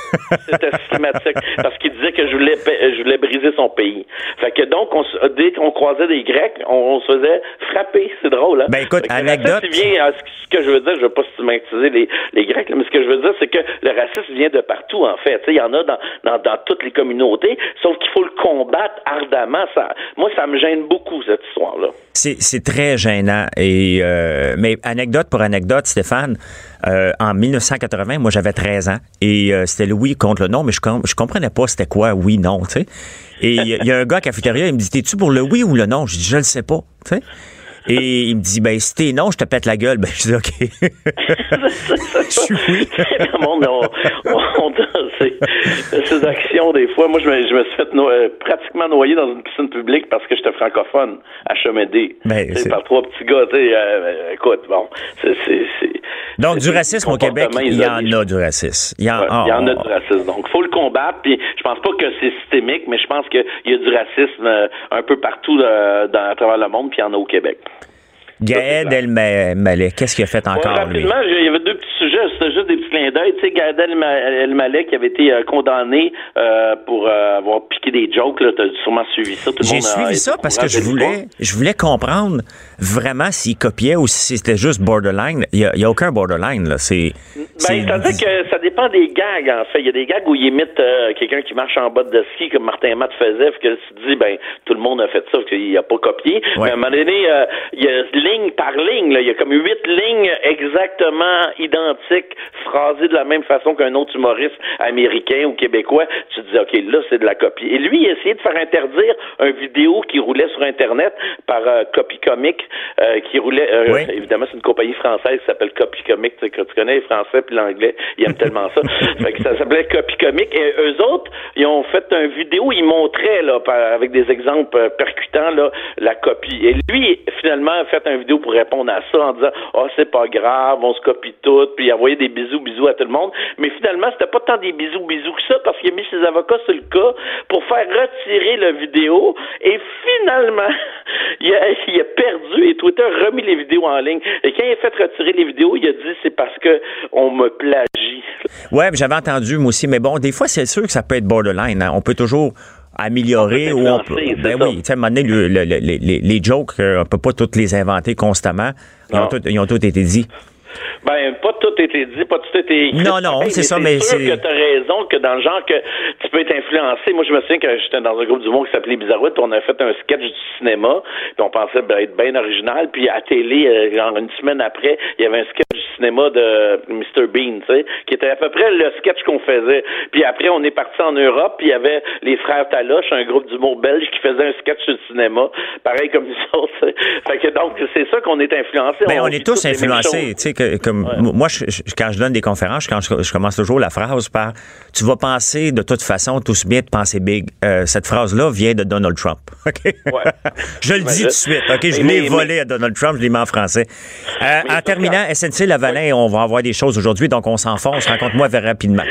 C'était systématique. Parce qu'il disait que je voulais, je voulais briser son pays. Fait que donc, on, dès qu'on croisait des Grecs, on, se faisait frapper. C'est drôle, hein? Ben écoute, anecdote. Vient, ce que je veux dire, je veux pas stigmatiser les, les Grecs, mais ce que je veux dire, c'est que le racisme vient de partout, en fait. Il y en a dans, dans, dans, toutes les communautés, sauf qu'il faut le combattre ardemment. Ça, moi, ça me gêne beaucoup, cette histoire-là. C'est très gênant. Et, euh, mais anecdote pour anecdote, Stéphane, euh, en 1980, moi j'avais 13 ans et euh, c'était le oui contre le non, mais je, comprenais pas c'était quoi oui, non, tu sais. Et il y, a un gars à cafétéria, il me dit T'es-tu pour le oui ou le non? Je dis Je le sais pas, tu sais. Et il me dit, ben, si t'es non, je te pète la gueule. Ben, je dis, OK. je suis oui. on, ces, actions, des fois, moi, je me, je me suis fait euh, pratiquement noyer dans une piscine publique parce que j'étais francophone à Chemédé. Ben, c'est par trois petits gars, tu sais. Euh, écoute, bon, c'est... Donc, du racisme au Québec, il y en a du racisme. Il y en, il y en a du racisme. Donc, il faut le combattre. Puis, je pense pas que c'est systémique, mais je pense qu'il y a du racisme euh, un peu partout dans, à travers le monde, puis il y en a au Québec. Gaël Elmaleh, qu'est-ce qu'il a fait encore, rapidement, il y avait deux petits sujets, c'était juste des petits clins d'œil. Tu sais, Gaël Elmaleh qui avait été euh, condamné euh, pour euh, avoir piqué des jokes, là, t'as sûrement suivi ça. J'ai suivi ça parce que je voulais, je voulais comprendre vraiment s'il copiait ou si c'était juste borderline. Il n'y a, aucun borderline, là. C'est... Ben, c'est-à-dire que ça dépend des gags, en fait. Il y a des gags où il imite quelqu'un qui marche en bas de ski, comme Martin Matt faisait, que tu te dis, ben, tout le monde a fait ça, qu'il n'a pas copié. Mais à un moment donné, il y a ligne par ligne. Là. Il y a comme huit lignes exactement identiques, phrasées de la même façon qu'un autre humoriste américain ou québécois. Tu te dis, OK, là, c'est de la copie. Et lui, il a essayé de faire interdire un vidéo qui roulait sur Internet par euh, Copy Comic, euh, qui roulait, euh, évidemment, c'est une compagnie française qui s'appelle Copy Comic. Tu, tu connais les Français puis l'anglais, ils aiment tellement ça. fait que ça s'appelait Copy Comic. Et eux autres, ils ont fait un vidéo, ils montraient, là, avec des exemples percutants, là, la copie. Et lui, finalement, a fait un vidéo pour répondre à ça en disant oh c'est pas grave, on se copie tout, puis envoyer des bisous bisous à tout le monde. Mais finalement, c'était pas tant des bisous bisous que ça parce qu'il a mis ses avocats sur le cas pour faire retirer la vidéo et finalement il a, il a perdu et Twitter a remis les vidéos en ligne. Et quand il a fait retirer les vidéos, il a dit c'est parce que on me plagie. Ouais, j'avais entendu moi aussi, mais bon, des fois c'est sûr que ça peut être borderline. Hein. On peut toujours améliorer ou on peut. Ben oui, tu sais, à un moment donné, les, jokes, euh, on peut pas toutes les inventer constamment. Ils ont, tout, ils ont tous été dits. Ben, pas tout été dit, pas tout été écrit. Non, non, c'est ça, mais c'est. que tu as raison, que dans le genre que tu peux être influencé. Moi, je me souviens que j'étais dans un groupe d'humour qui s'appelait Bizarroute, on a fait un sketch du cinéma, puis on pensait ben, être bien original, puis à télé, euh, genre une semaine après, il y avait un sketch du cinéma de Mr. Bean, tu sais, qui était à peu près le sketch qu'on faisait. Puis après, on est parti en Europe, puis il y avait les frères Taloche, un groupe d'humour belge qui faisait un sketch sur le cinéma, pareil comme nous autres. Fait que donc, c'est ça qu'on est influencé. Mais ben, on, est tous influencés, tu sais, que moi, quand je donne des conférences, quand je, commence toujours la phrase par Tu vas penser de toute façon tout bien de penser big. Euh, cette phrase-là vient de Donald Trump. je le dis tout de suite. OK? Je l'ai volé à Donald Trump, je l'ai mis en français. Euh, en terminant, SNC Lavalin, on va avoir des choses aujourd'hui, donc on s'enfonce. Raconte-moi rapidement.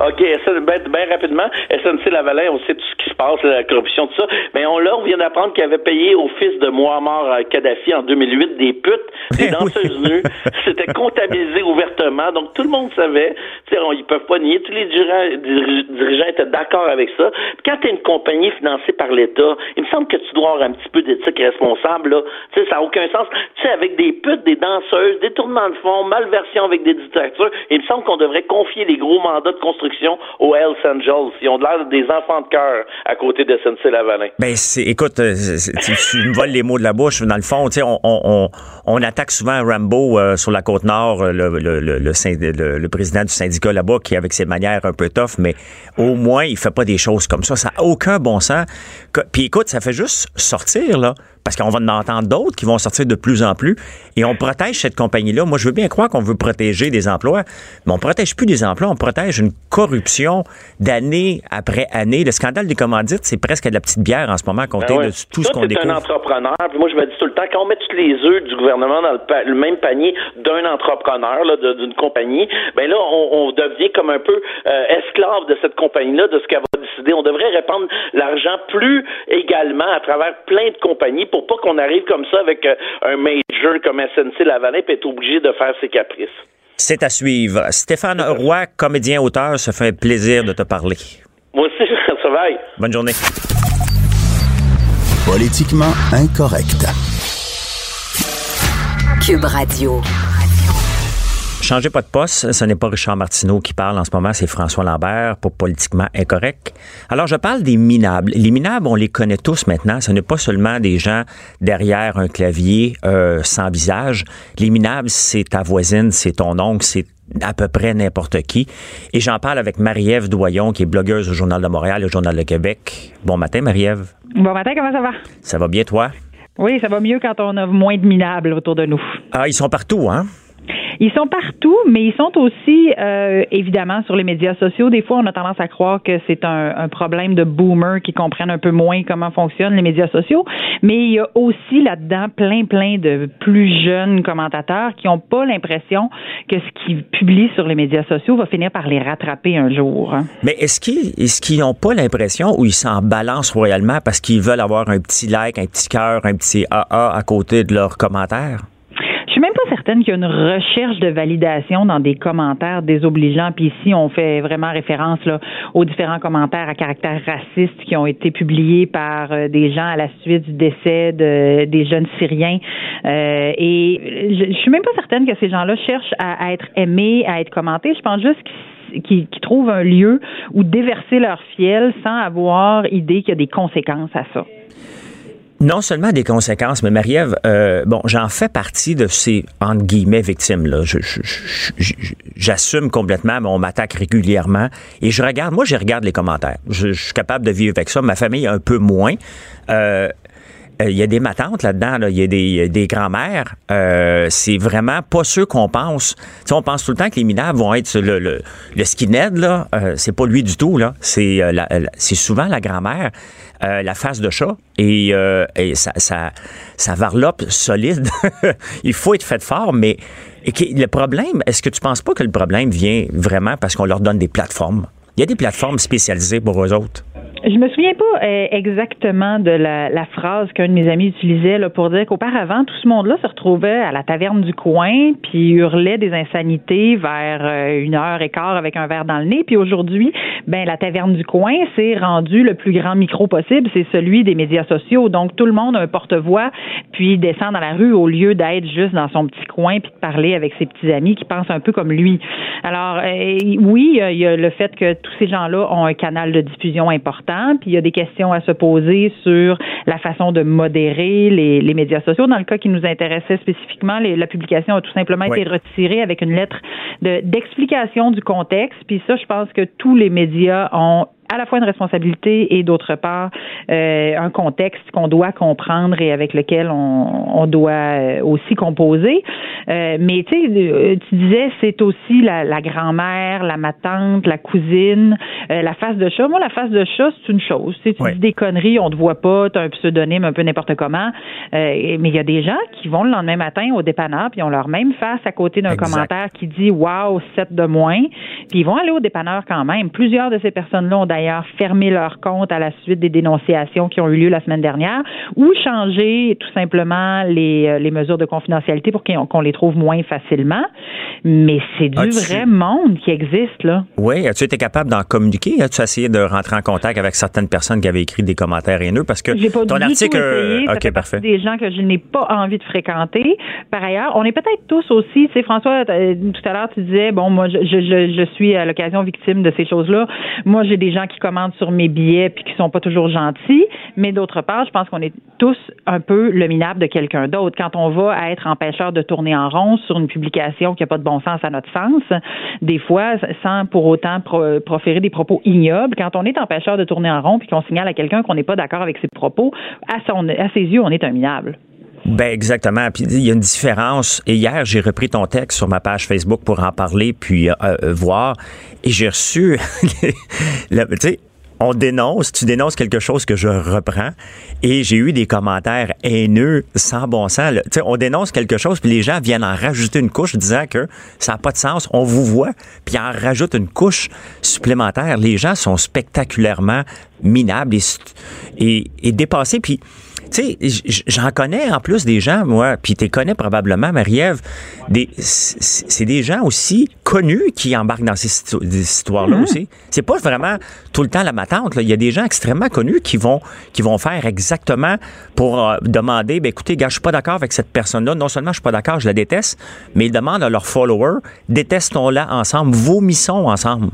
OK, bien, rapidement, SNC Lavalin, on sait tout ce qui se passe, la corruption, tout ça. Mais on, là, on vient d'apprendre qu'il avait payé au fils de Muammar Kadhafi en 2008 des putes, des ben danseuses nues. C'était comptabilisé ouvertement. Donc, tout le monde savait. sais, ils peuvent pas nier. Tous les dirigeants, étaient d'accord avec ça. quand tu es une compagnie financée par l'État, il me semble que tu dois avoir un petit peu d'éthique responsable. Là. ça n'a aucun sens. Sais, avec des putes, des danseuses, des tournements de fonds, malversion avec des dictatures, il me semble qu'on devrait confier les gros mandats de construction aux Hells Angels. Ils ont l'air des enfants de cœur à côté de SNC-Lavalin. Ben, écoute, euh, tu me voles les mots de la bouche. Dans le fond, on, on, on, attaque souvent Rambo euh, sur la côte nord, euh, le, président du syndicat là-bas, qui avec ses manières un peu tough, mais au moins, il fait pas des choses comme ça. Ça n'a aucun bon sens. Puis écoute, ça fait juste sortir, là parce qu'on va en entendre d'autres qui vont sortir de plus en plus, et on protège cette compagnie-là. Moi, je veux bien croire qu'on veut protéger des emplois, mais on protège plus des emplois, on protège une corruption d'année après année. Le scandale des commandites, c'est presque de la petite bière en ce moment, compté ben de tout ce qu'on découvre. un entrepreneur, puis moi, je me dis tout le temps, quand on met tous les œufs du gouvernement dans le, même panier d'un entrepreneur, d'une compagnie, ben là, on, devient comme un peu euh, esclave de cette compagnie-là, de ce qu'elle va décider. On devrait répandre l'argent plus également à travers plein de compagnies pour pas qu'on arrive comme ça avec euh, un major comme SNC Lavalin et être obligé de faire ses caprices. C'est à suivre. Stéphane Roy, comédien-auteur, ça fait un plaisir de te parler. Moi aussi, ça va. Bonne journée. Politiquement incorrect. Cube Radio. Changez pas de poste, ce n'est pas Richard Martineau qui parle en ce moment, c'est François Lambert pour Politiquement Incorrect. Alors, je parle des minables. Les minables, on les connaît tous maintenant. Ce n'est pas seulement des gens derrière un clavier euh, sans visage. Les minables, c'est ta voisine, c'est ton oncle, c'est à peu près n'importe qui. Et j'en parle avec Marie-Ève Doyon, qui est blogueuse au Journal de Montréal et au Journal de Québec. Bon matin, Marie-Ève. Bon matin, comment ça va? Ça va bien, toi? Oui, ça va mieux quand on a moins de minables autour de nous. Ah, ils sont partout, hein? Ils sont partout, mais ils sont aussi euh, évidemment sur les médias sociaux. Des fois, on a tendance à croire que c'est un, problème de boomers qui comprennent un peu moins comment fonctionnent les médias sociaux. Mais il y a aussi là-dedans plein, plein de plus jeunes commentateurs qui n'ont pas l'impression que ce qu'ils publient sur les médias sociaux va finir par les rattraper un jour. Mais est-ce qu'ils qu'ils n'ont pas l'impression ou ils s'en balancent royalement parce qu'ils veulent avoir un petit like, un petit cœur, un petit AA à côté de leurs commentaires? Je suis même pas certaine qu'il y a une recherche de validation dans des commentaires désobligeants. Puis ici, on fait vraiment référence là, aux différents commentaires à caractère raciste qui ont été publiés par euh, des gens à la suite du décès de, des jeunes Syriens. Euh, et je, je suis même pas certaine que ces gens-là cherchent à, être aimés, à être commentés. Je pense juste qu'ils qui, qui, trouvent un lieu où déverser leur fiel sans avoir idée qu'il y a des conséquences à ça. Non seulement des conséquences, mais Marie-Ève, euh, bon, j'en fais partie de ces, entre guillemets, victimes. là. J'assume complètement, mais on m'attaque régulièrement. Et je regarde, moi, je regarde les commentaires. Je, je, suis capable de vivre avec ça. Ma famille, un peu moins. Euh, il y a des matantes là-dedans, là. il y a des, des grands-mères. Euh, c'est vraiment pas ceux qu'on pense. sais, on pense tout le temps que les minables vont être le, le, le skinhead, là. Euh, c'est pas lui du tout, là. C'est, euh, c'est souvent la grand-mère, euh, la face de chat, et, et ça, ça, ça varlope solide. il faut être fait fort, mais le problème, est-ce que tu penses pas que le problème vient vraiment parce qu'on leur donne des plateformes? Il y a des plateformes spécialisées pour eux autres. Je me souviens pas euh, exactement de la, phrase qu'un de mes amis utilisait pour dire qu'auparavant, tout ce monde-là se retrouvait à la taverne du coin puis hurlait des insanités vers euh, une heure et quart avec un verre dans le nez. Puis aujourd'hui, ben la taverne du coin s'est rendu le plus grand micro possible, c'est celui des médias sociaux. Donc tout le monde a un porte-voix puis descend dans la rue au lieu d'être juste dans son petit coin puis de parler avec ses petits amis qui pensent un peu comme lui. Alors euh, oui, il y a le fait que tous ces gens-là ont un canal de diffusion important puis il y a des questions à se poser sur la façon de modérer les, les médias sociaux. Dans le cas qui nous intéressait spécifiquement, les, la publication a tout simplement oui. été retirée avec une lettre d'explication du contexte. Puis ça, je pense que tous les médias ont à la fois une responsabilité et d'autre part euh, un contexte qu'on doit comprendre et avec lequel on, on doit euh, aussi composer. Euh, mais tu sais, euh, tu disais c'est aussi la, la grand-mère, la ma tante, la cousine, euh, la face de chat. Moi, la face de chat c'est une chose. Tu, sais, tu dis des conneries, on te voit pas, tu as un pseudonyme un peu n'importe comment. Euh, mais il y a des gens qui vont le lendemain matin au dépanneur puis ont leur même face à côté d'un commentaire qui dit waouh 7 de moins. Puis ils vont aller au dépanneur quand même. Plusieurs de ces personnes-là ont d'ailleurs fermé leur compte à la suite des dénonciations qui ont eu lieu la semaine dernière ou changé tout simplement les, euh, les mesures de confidentialité pour qu'on les trouve moins facilement. Mais c'est du vrai monde qui existe, là. Oui, as-tu été capable d'en communiquer? As-tu essayé de rentrer en contact avec certaines personnes qui avaient écrit des commentaires haineux? Parce que pas ton article. essayé. Ça OK, fait parfait. des gens que je n'ai pas envie de fréquenter. Par ailleurs, on est peut-être tous aussi, tu sais, François, euh, tout à l'heure, tu disais, bon, moi, je, je, je, je suis à l'occasion victime de ces choses-là. Moi, j'ai des gens qui commandent sur mes billets puis qui sont pas toujours gentils. Mais d'autre part, je pense qu'on est tous un peu le minable de quelqu'un d'autre. Quand on va être empêcheur de tourner en rond sur une publication qui n'a pas de bon sens à notre sens, des fois, sans pour autant pro- proférer des propos ignobles, quand on est empêcheur de tourner en rond puis qu'on signale à quelqu'un qu'on n'est pas d'accord avec ses propos, à, son, à ses yeux, on est un minable. Ben exactement. Puis il y a une différence. Et hier, j'ai repris ton texte sur ma page Facebook pour en parler, puis euh, euh, voir. Et j'ai reçu, tu sais, on dénonce, tu dénonces quelque chose que je reprends, et j'ai eu des commentaires haineux, sans bon sens. là. On dénonce quelque chose, puis les gens viennent en rajouter une couche, disant que ça n'a pas de sens. On vous voit, puis en rajoute une couche supplémentaire. Les gens sont spectaculairement minables et, et, et dépassés. Puis tu sais, j'en connais en plus des gens, moi, puis tu connais probablement, Marie-Ève, des, c'est des gens aussi connus qui embarquent dans ces histoires-là mm-hmm. aussi. C'est pas vraiment tout le temps la matante. Il y a des gens extrêmement connus qui vont, qui vont faire exactement pour euh, demander, ben écoutez, gars, je suis pas d'accord avec cette personne-là. Non seulement je suis pas d'accord, je la déteste, mais ils demandent à leurs followers, détestons-la ensemble, vomissons ensemble.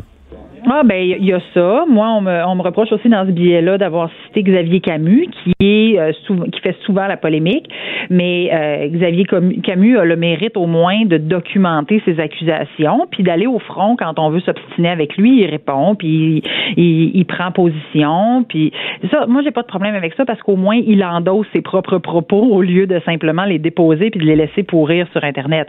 Ah ben il y a ça. Moi, on me, on me reproche aussi dans ce billet-là d'avoir cité Xavier Camus, qui est euh, qui fait souvent la polémique, mais euh, Xavier Camus a le mérite au moins de documenter ses accusations, puis d'aller au front quand on veut s'obstiner avec lui, il répond, puis il, il, prend position, puis ça. Moi, j'ai pas de problème avec ça parce qu'au moins il endosse ses propres propos au lieu de simplement les déposer puis de les laisser pourrir sur Internet.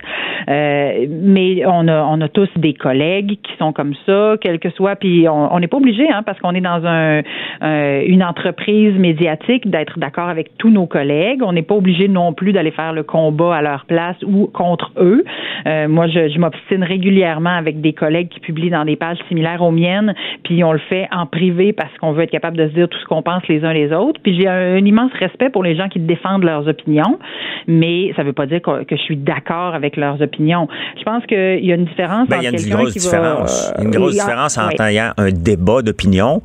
Euh, mais on a on a tous des collègues qui sont comme ça, quel que soit puis on n'est pas obligé, hein, parce qu'on est dans un, une entreprise médiatique, d'être d'accord avec tous nos collègues. On n'est pas obligé non plus d'aller faire le combat à leur place ou contre eux. Euh, moi, je, je m'obstine régulièrement avec des collègues qui publient dans des pages similaires aux miennes, puis on le fait en privé parce qu'on veut être capable de se dire tout ce qu'on pense les uns les autres. Puis j'ai un, immense respect pour les gens qui défendent leurs opinions, mais ça ne veut pas dire que, je suis d'accord avec leurs opinions. Je pense qu'il y a une différence ben, entre quelqu'un qui différence. va... Une grosse différence entre ayant un débat d'opinion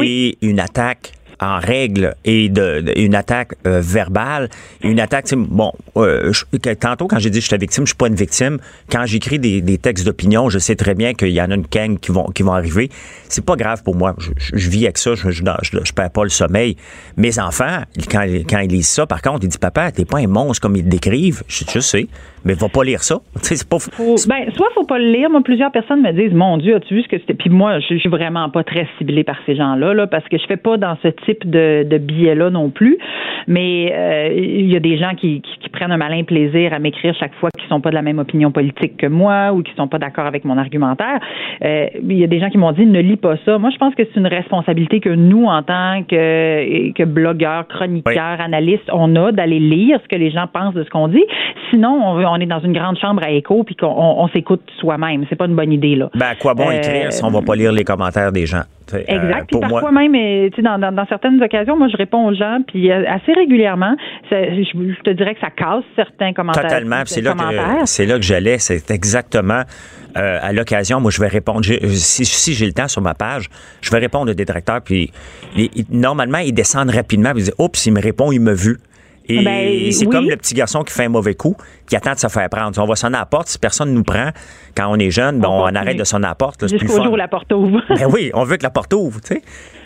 et une attaque en règle et de, une attaque euh, verbale, une attaque, bon, euh, tantôt quand j'ai dit que j'étais victime, je suis pas une victime. Quand j'écris des, des, textes d'opinion, je sais très bien qu'il y en a une gang qui vont qui vont arriver. C'est pas grave pour moi. Je, je, vis avec ça, je, je, je, perds pas le sommeil. Mes enfants, quand, quand ils lisent ça, par contre, ils disent papa, t'es pas un monstre comme ils le décrivent. Je, je sais mais va pas lire ça. C'est pas. Faut, ben, soit faut pas le lire. Moi, plusieurs personnes me disent, mon Dieu, as-tu vu ce que c'était? Puis moi, je suis vraiment pas très ciblée par ces gens-là, là, parce que je fais pas dans ce type de, de billet-là non plus. Mais euh, il y a des gens qui, qui, prennent un malin plaisir à m'écrire chaque fois qu'ils sont pas de la même opinion politique que moi ou qui sont pas d'accord avec mon argumentaire. Euh, il y a des gens qui m'ont dit, ne lis pas ça. Moi, je pense que c'est une responsabilité que nous, en tant que, que blogueurs, chroniqueurs, analystes, on a d'aller lire ce que les gens pensent de ce qu'on dit. Sinon, on veut on est dans une grande chambre à écho puis qu'on on, s'écoute soi-même. C'est pas une bonne idée là. Ben à quoi bon euh, écrire si on va pas lire les commentaires des gens? Euh, exact. puis parfois même, euh, dans, dans, dans, certaines occasions, moi je réponds aux gens puis assez régulièrement. Je, te dirais que ça casse certains commentaires. Totalement. C'est là, que, là que j'allais. C'est exactement à l'occasion. Moi je vais répondre. Si, si j'ai le temps sur ma page, je vais répondre au détracteur. Puis normalement ils descendent rapidement. Ils disent, oups, il me répond, il me vu. Et ben, c'est comme le petit garçon qui fait un mauvais coup, qui attend de se faire prendre. On va sonner à la porte. Si personne ne nous prend, quand on est jeune, ben, on, arrête de sonner à la porte. Jusqu'au jour où la porte ouvre. ben oui, on veut que la porte ouvre, tu sais.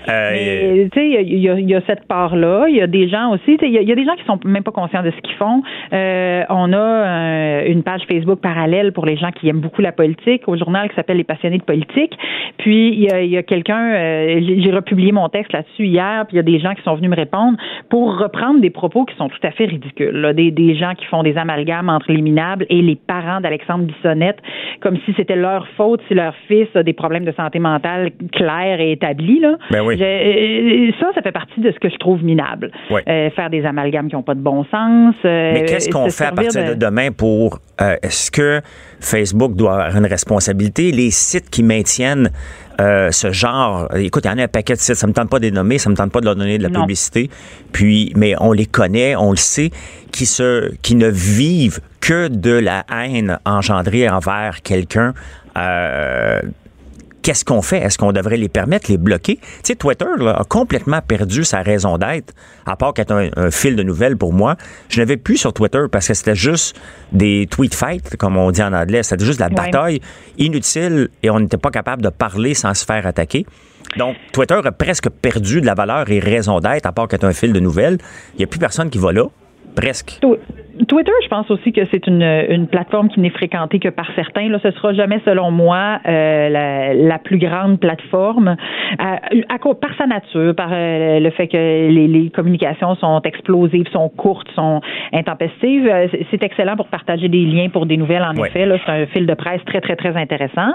Euh, tu sais, il y, a, cette part-là. Il y a des gens aussi, il y, a des gens qui sont même pas conscients de ce qu'ils font. Euh, on a euh, une page Facebook parallèle pour les gens qui aiment beaucoup la politique au journal qui s'appelle Les passionnés de politique. Puis il y a, quelqu'un, j'ai republié mon texte là-dessus hier, puis il y a des gens qui sont venus me répondre pour reprendre des propos qui sont tout à fait ridicules. Là. Des, des gens qui font des amalgames entre les minables et les parents d'Alexandre Bissonnette, comme si c'était leur faute si leur fils a des problèmes de santé mentale clairs et établis. Là. Ben oui. Euh, ça, ça fait partie de ce que je trouve minable. Euh, faire des amalgames qui n'ont pas de bon sens. Euh, Mais qu'est-ce qu'on fait à partir de... demain pour... Est-ce que Facebook doit avoir une responsabilité? Les sites qui maintiennent ce genre. Écoute, il y en a un paquet de sites, ça me tente pas de les nommer, ça me tente pas de leur donner de la publicité. Puis, mais on les connaît, on le sait, qui se, qui ne vivent que de la haine engendrée envers quelqu'un. Euh, qu'est-ce qu'on fait? Est-ce qu'on devrait les permettre, les bloquer? Tu sais, Twitter a complètement perdu sa raison d'être, à part qu'être un, un, fil de nouvelles pour moi. Je n'avais plus sur Twitter parce que c'était juste des tweet fights, comme on dit en anglais. C'était juste la bataille inutile et on n'était pas capable de parler sans se faire attaquer. Donc, Twitter a presque perdu de la valeur et raison d'être, à part qu'être un fil de nouvelles. Il n'y a plus personne qui va là, presque. Twitter, je pense aussi que c'est une, une plateforme qui n'est fréquentée que par certains. Là, ce sera jamais, selon moi, euh, la, la, plus grande plateforme euh, à, par sa nature, par euh, le fait que les, les, communications sont explosives, sont courtes, sont intempestives. C'est excellent pour partager des liens pour des nouvelles. En effet, là, c'est un fil de presse très, très, très intéressant.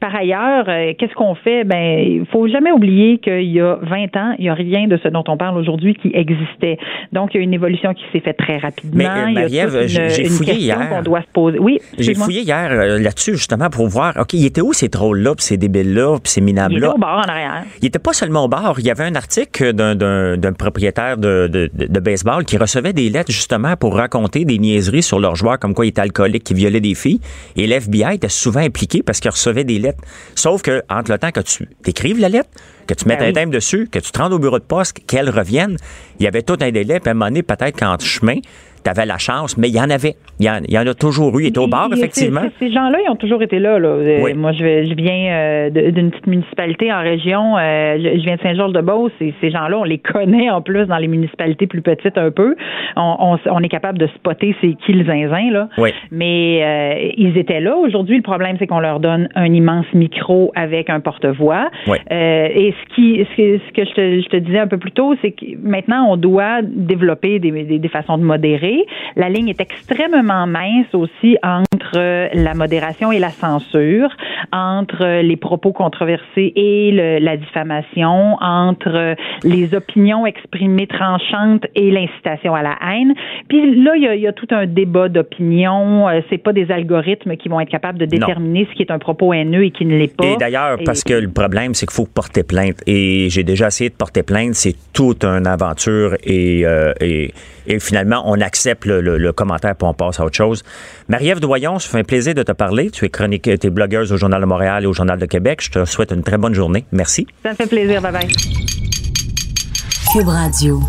par ailleurs, qu'est-ce qu'on fait? Ben, il faut jamais oublier qu'il y a 20 ans, il y a rien de ce dont on parle aujourd'hui qui existait. Donc, il y a une évolution question qui s'est faite très rapidement. Mais euh, Marie-Ève, j'ai fouillé hier. doit se poser. Oui. J'ai fouillé hier euh, là-dessus justement pour voir. Ok, il était où ces trolls-là, puis ces débiles-là, puis ces minables-là Il était au bar en arrière. Il était pas seulement au bar. Il y avait un article d'un propriétaire de, de, de, baseball qui recevait des lettres justement pour raconter des niaiseries sur leurs joueurs, comme quoi il était alcoolique, qui violait des filles. Et l'FBI était souvent impliqué parce qu'il recevait des lettres. Sauf que entre le temps que tu écrives la lettre, que tu mettes ben un thème dessus, que tu te rendes au bureau de poste, qu'elle revienne, il y avait tout un délai, puis à un moment donné, peut-être qu'en chemin, tu avais la chance, mais il y en avait. Il y en, a toujours eu. Il était au bar, effectivement. Ces gens-là, ils ont toujours été là. là. Euh, moi, je, je viens euh, d'une petite municipalité en région. Euh, je, viens de Saint-Georges-de-Beauce et ces gens-là, on les connaît en plus dans les municipalités plus petites un peu. On, est capable de spotter c'est qui le zinzin. Là. Oui. Mais ils étaient là. Aujourd'hui, le problème, c'est qu'on leur donne un immense micro avec un porte-voix. Oui. et ce, qui, ce que, je, te, je, te, disais un peu plus tôt, c'est que maintenant, on doit développer des, des, des façons de modérer la ligne est extrêmement mince aussi entre la modération et la censure, entre les propos controversés et la diffamation, entre les opinions exprimées tranchantes et l'incitation à la haine. Puis là, il y a, tout un débat d'opinion. Euh, c'est pas des algorithmes qui vont être capables de déterminer ce qui est un propos haineux et qui ne l'est pas. Et d'ailleurs, parce que le problème, c'est qu'il faut porter plainte. Et j'ai déjà essayé de porter plainte. C'est toute une aventure et, euh, et, et finalement, on accepte accepte le, commentaire pour on passe à autre chose. Marie-Ève Doyon, ça fait un plaisir de te parler. Tu es chronique, tu es blogueuse au Journal de Montréal et au Journal de Québec. Je te souhaite une très bonne journée. Merci. Ça me fait plaisir. Bye bye. Cube Radio.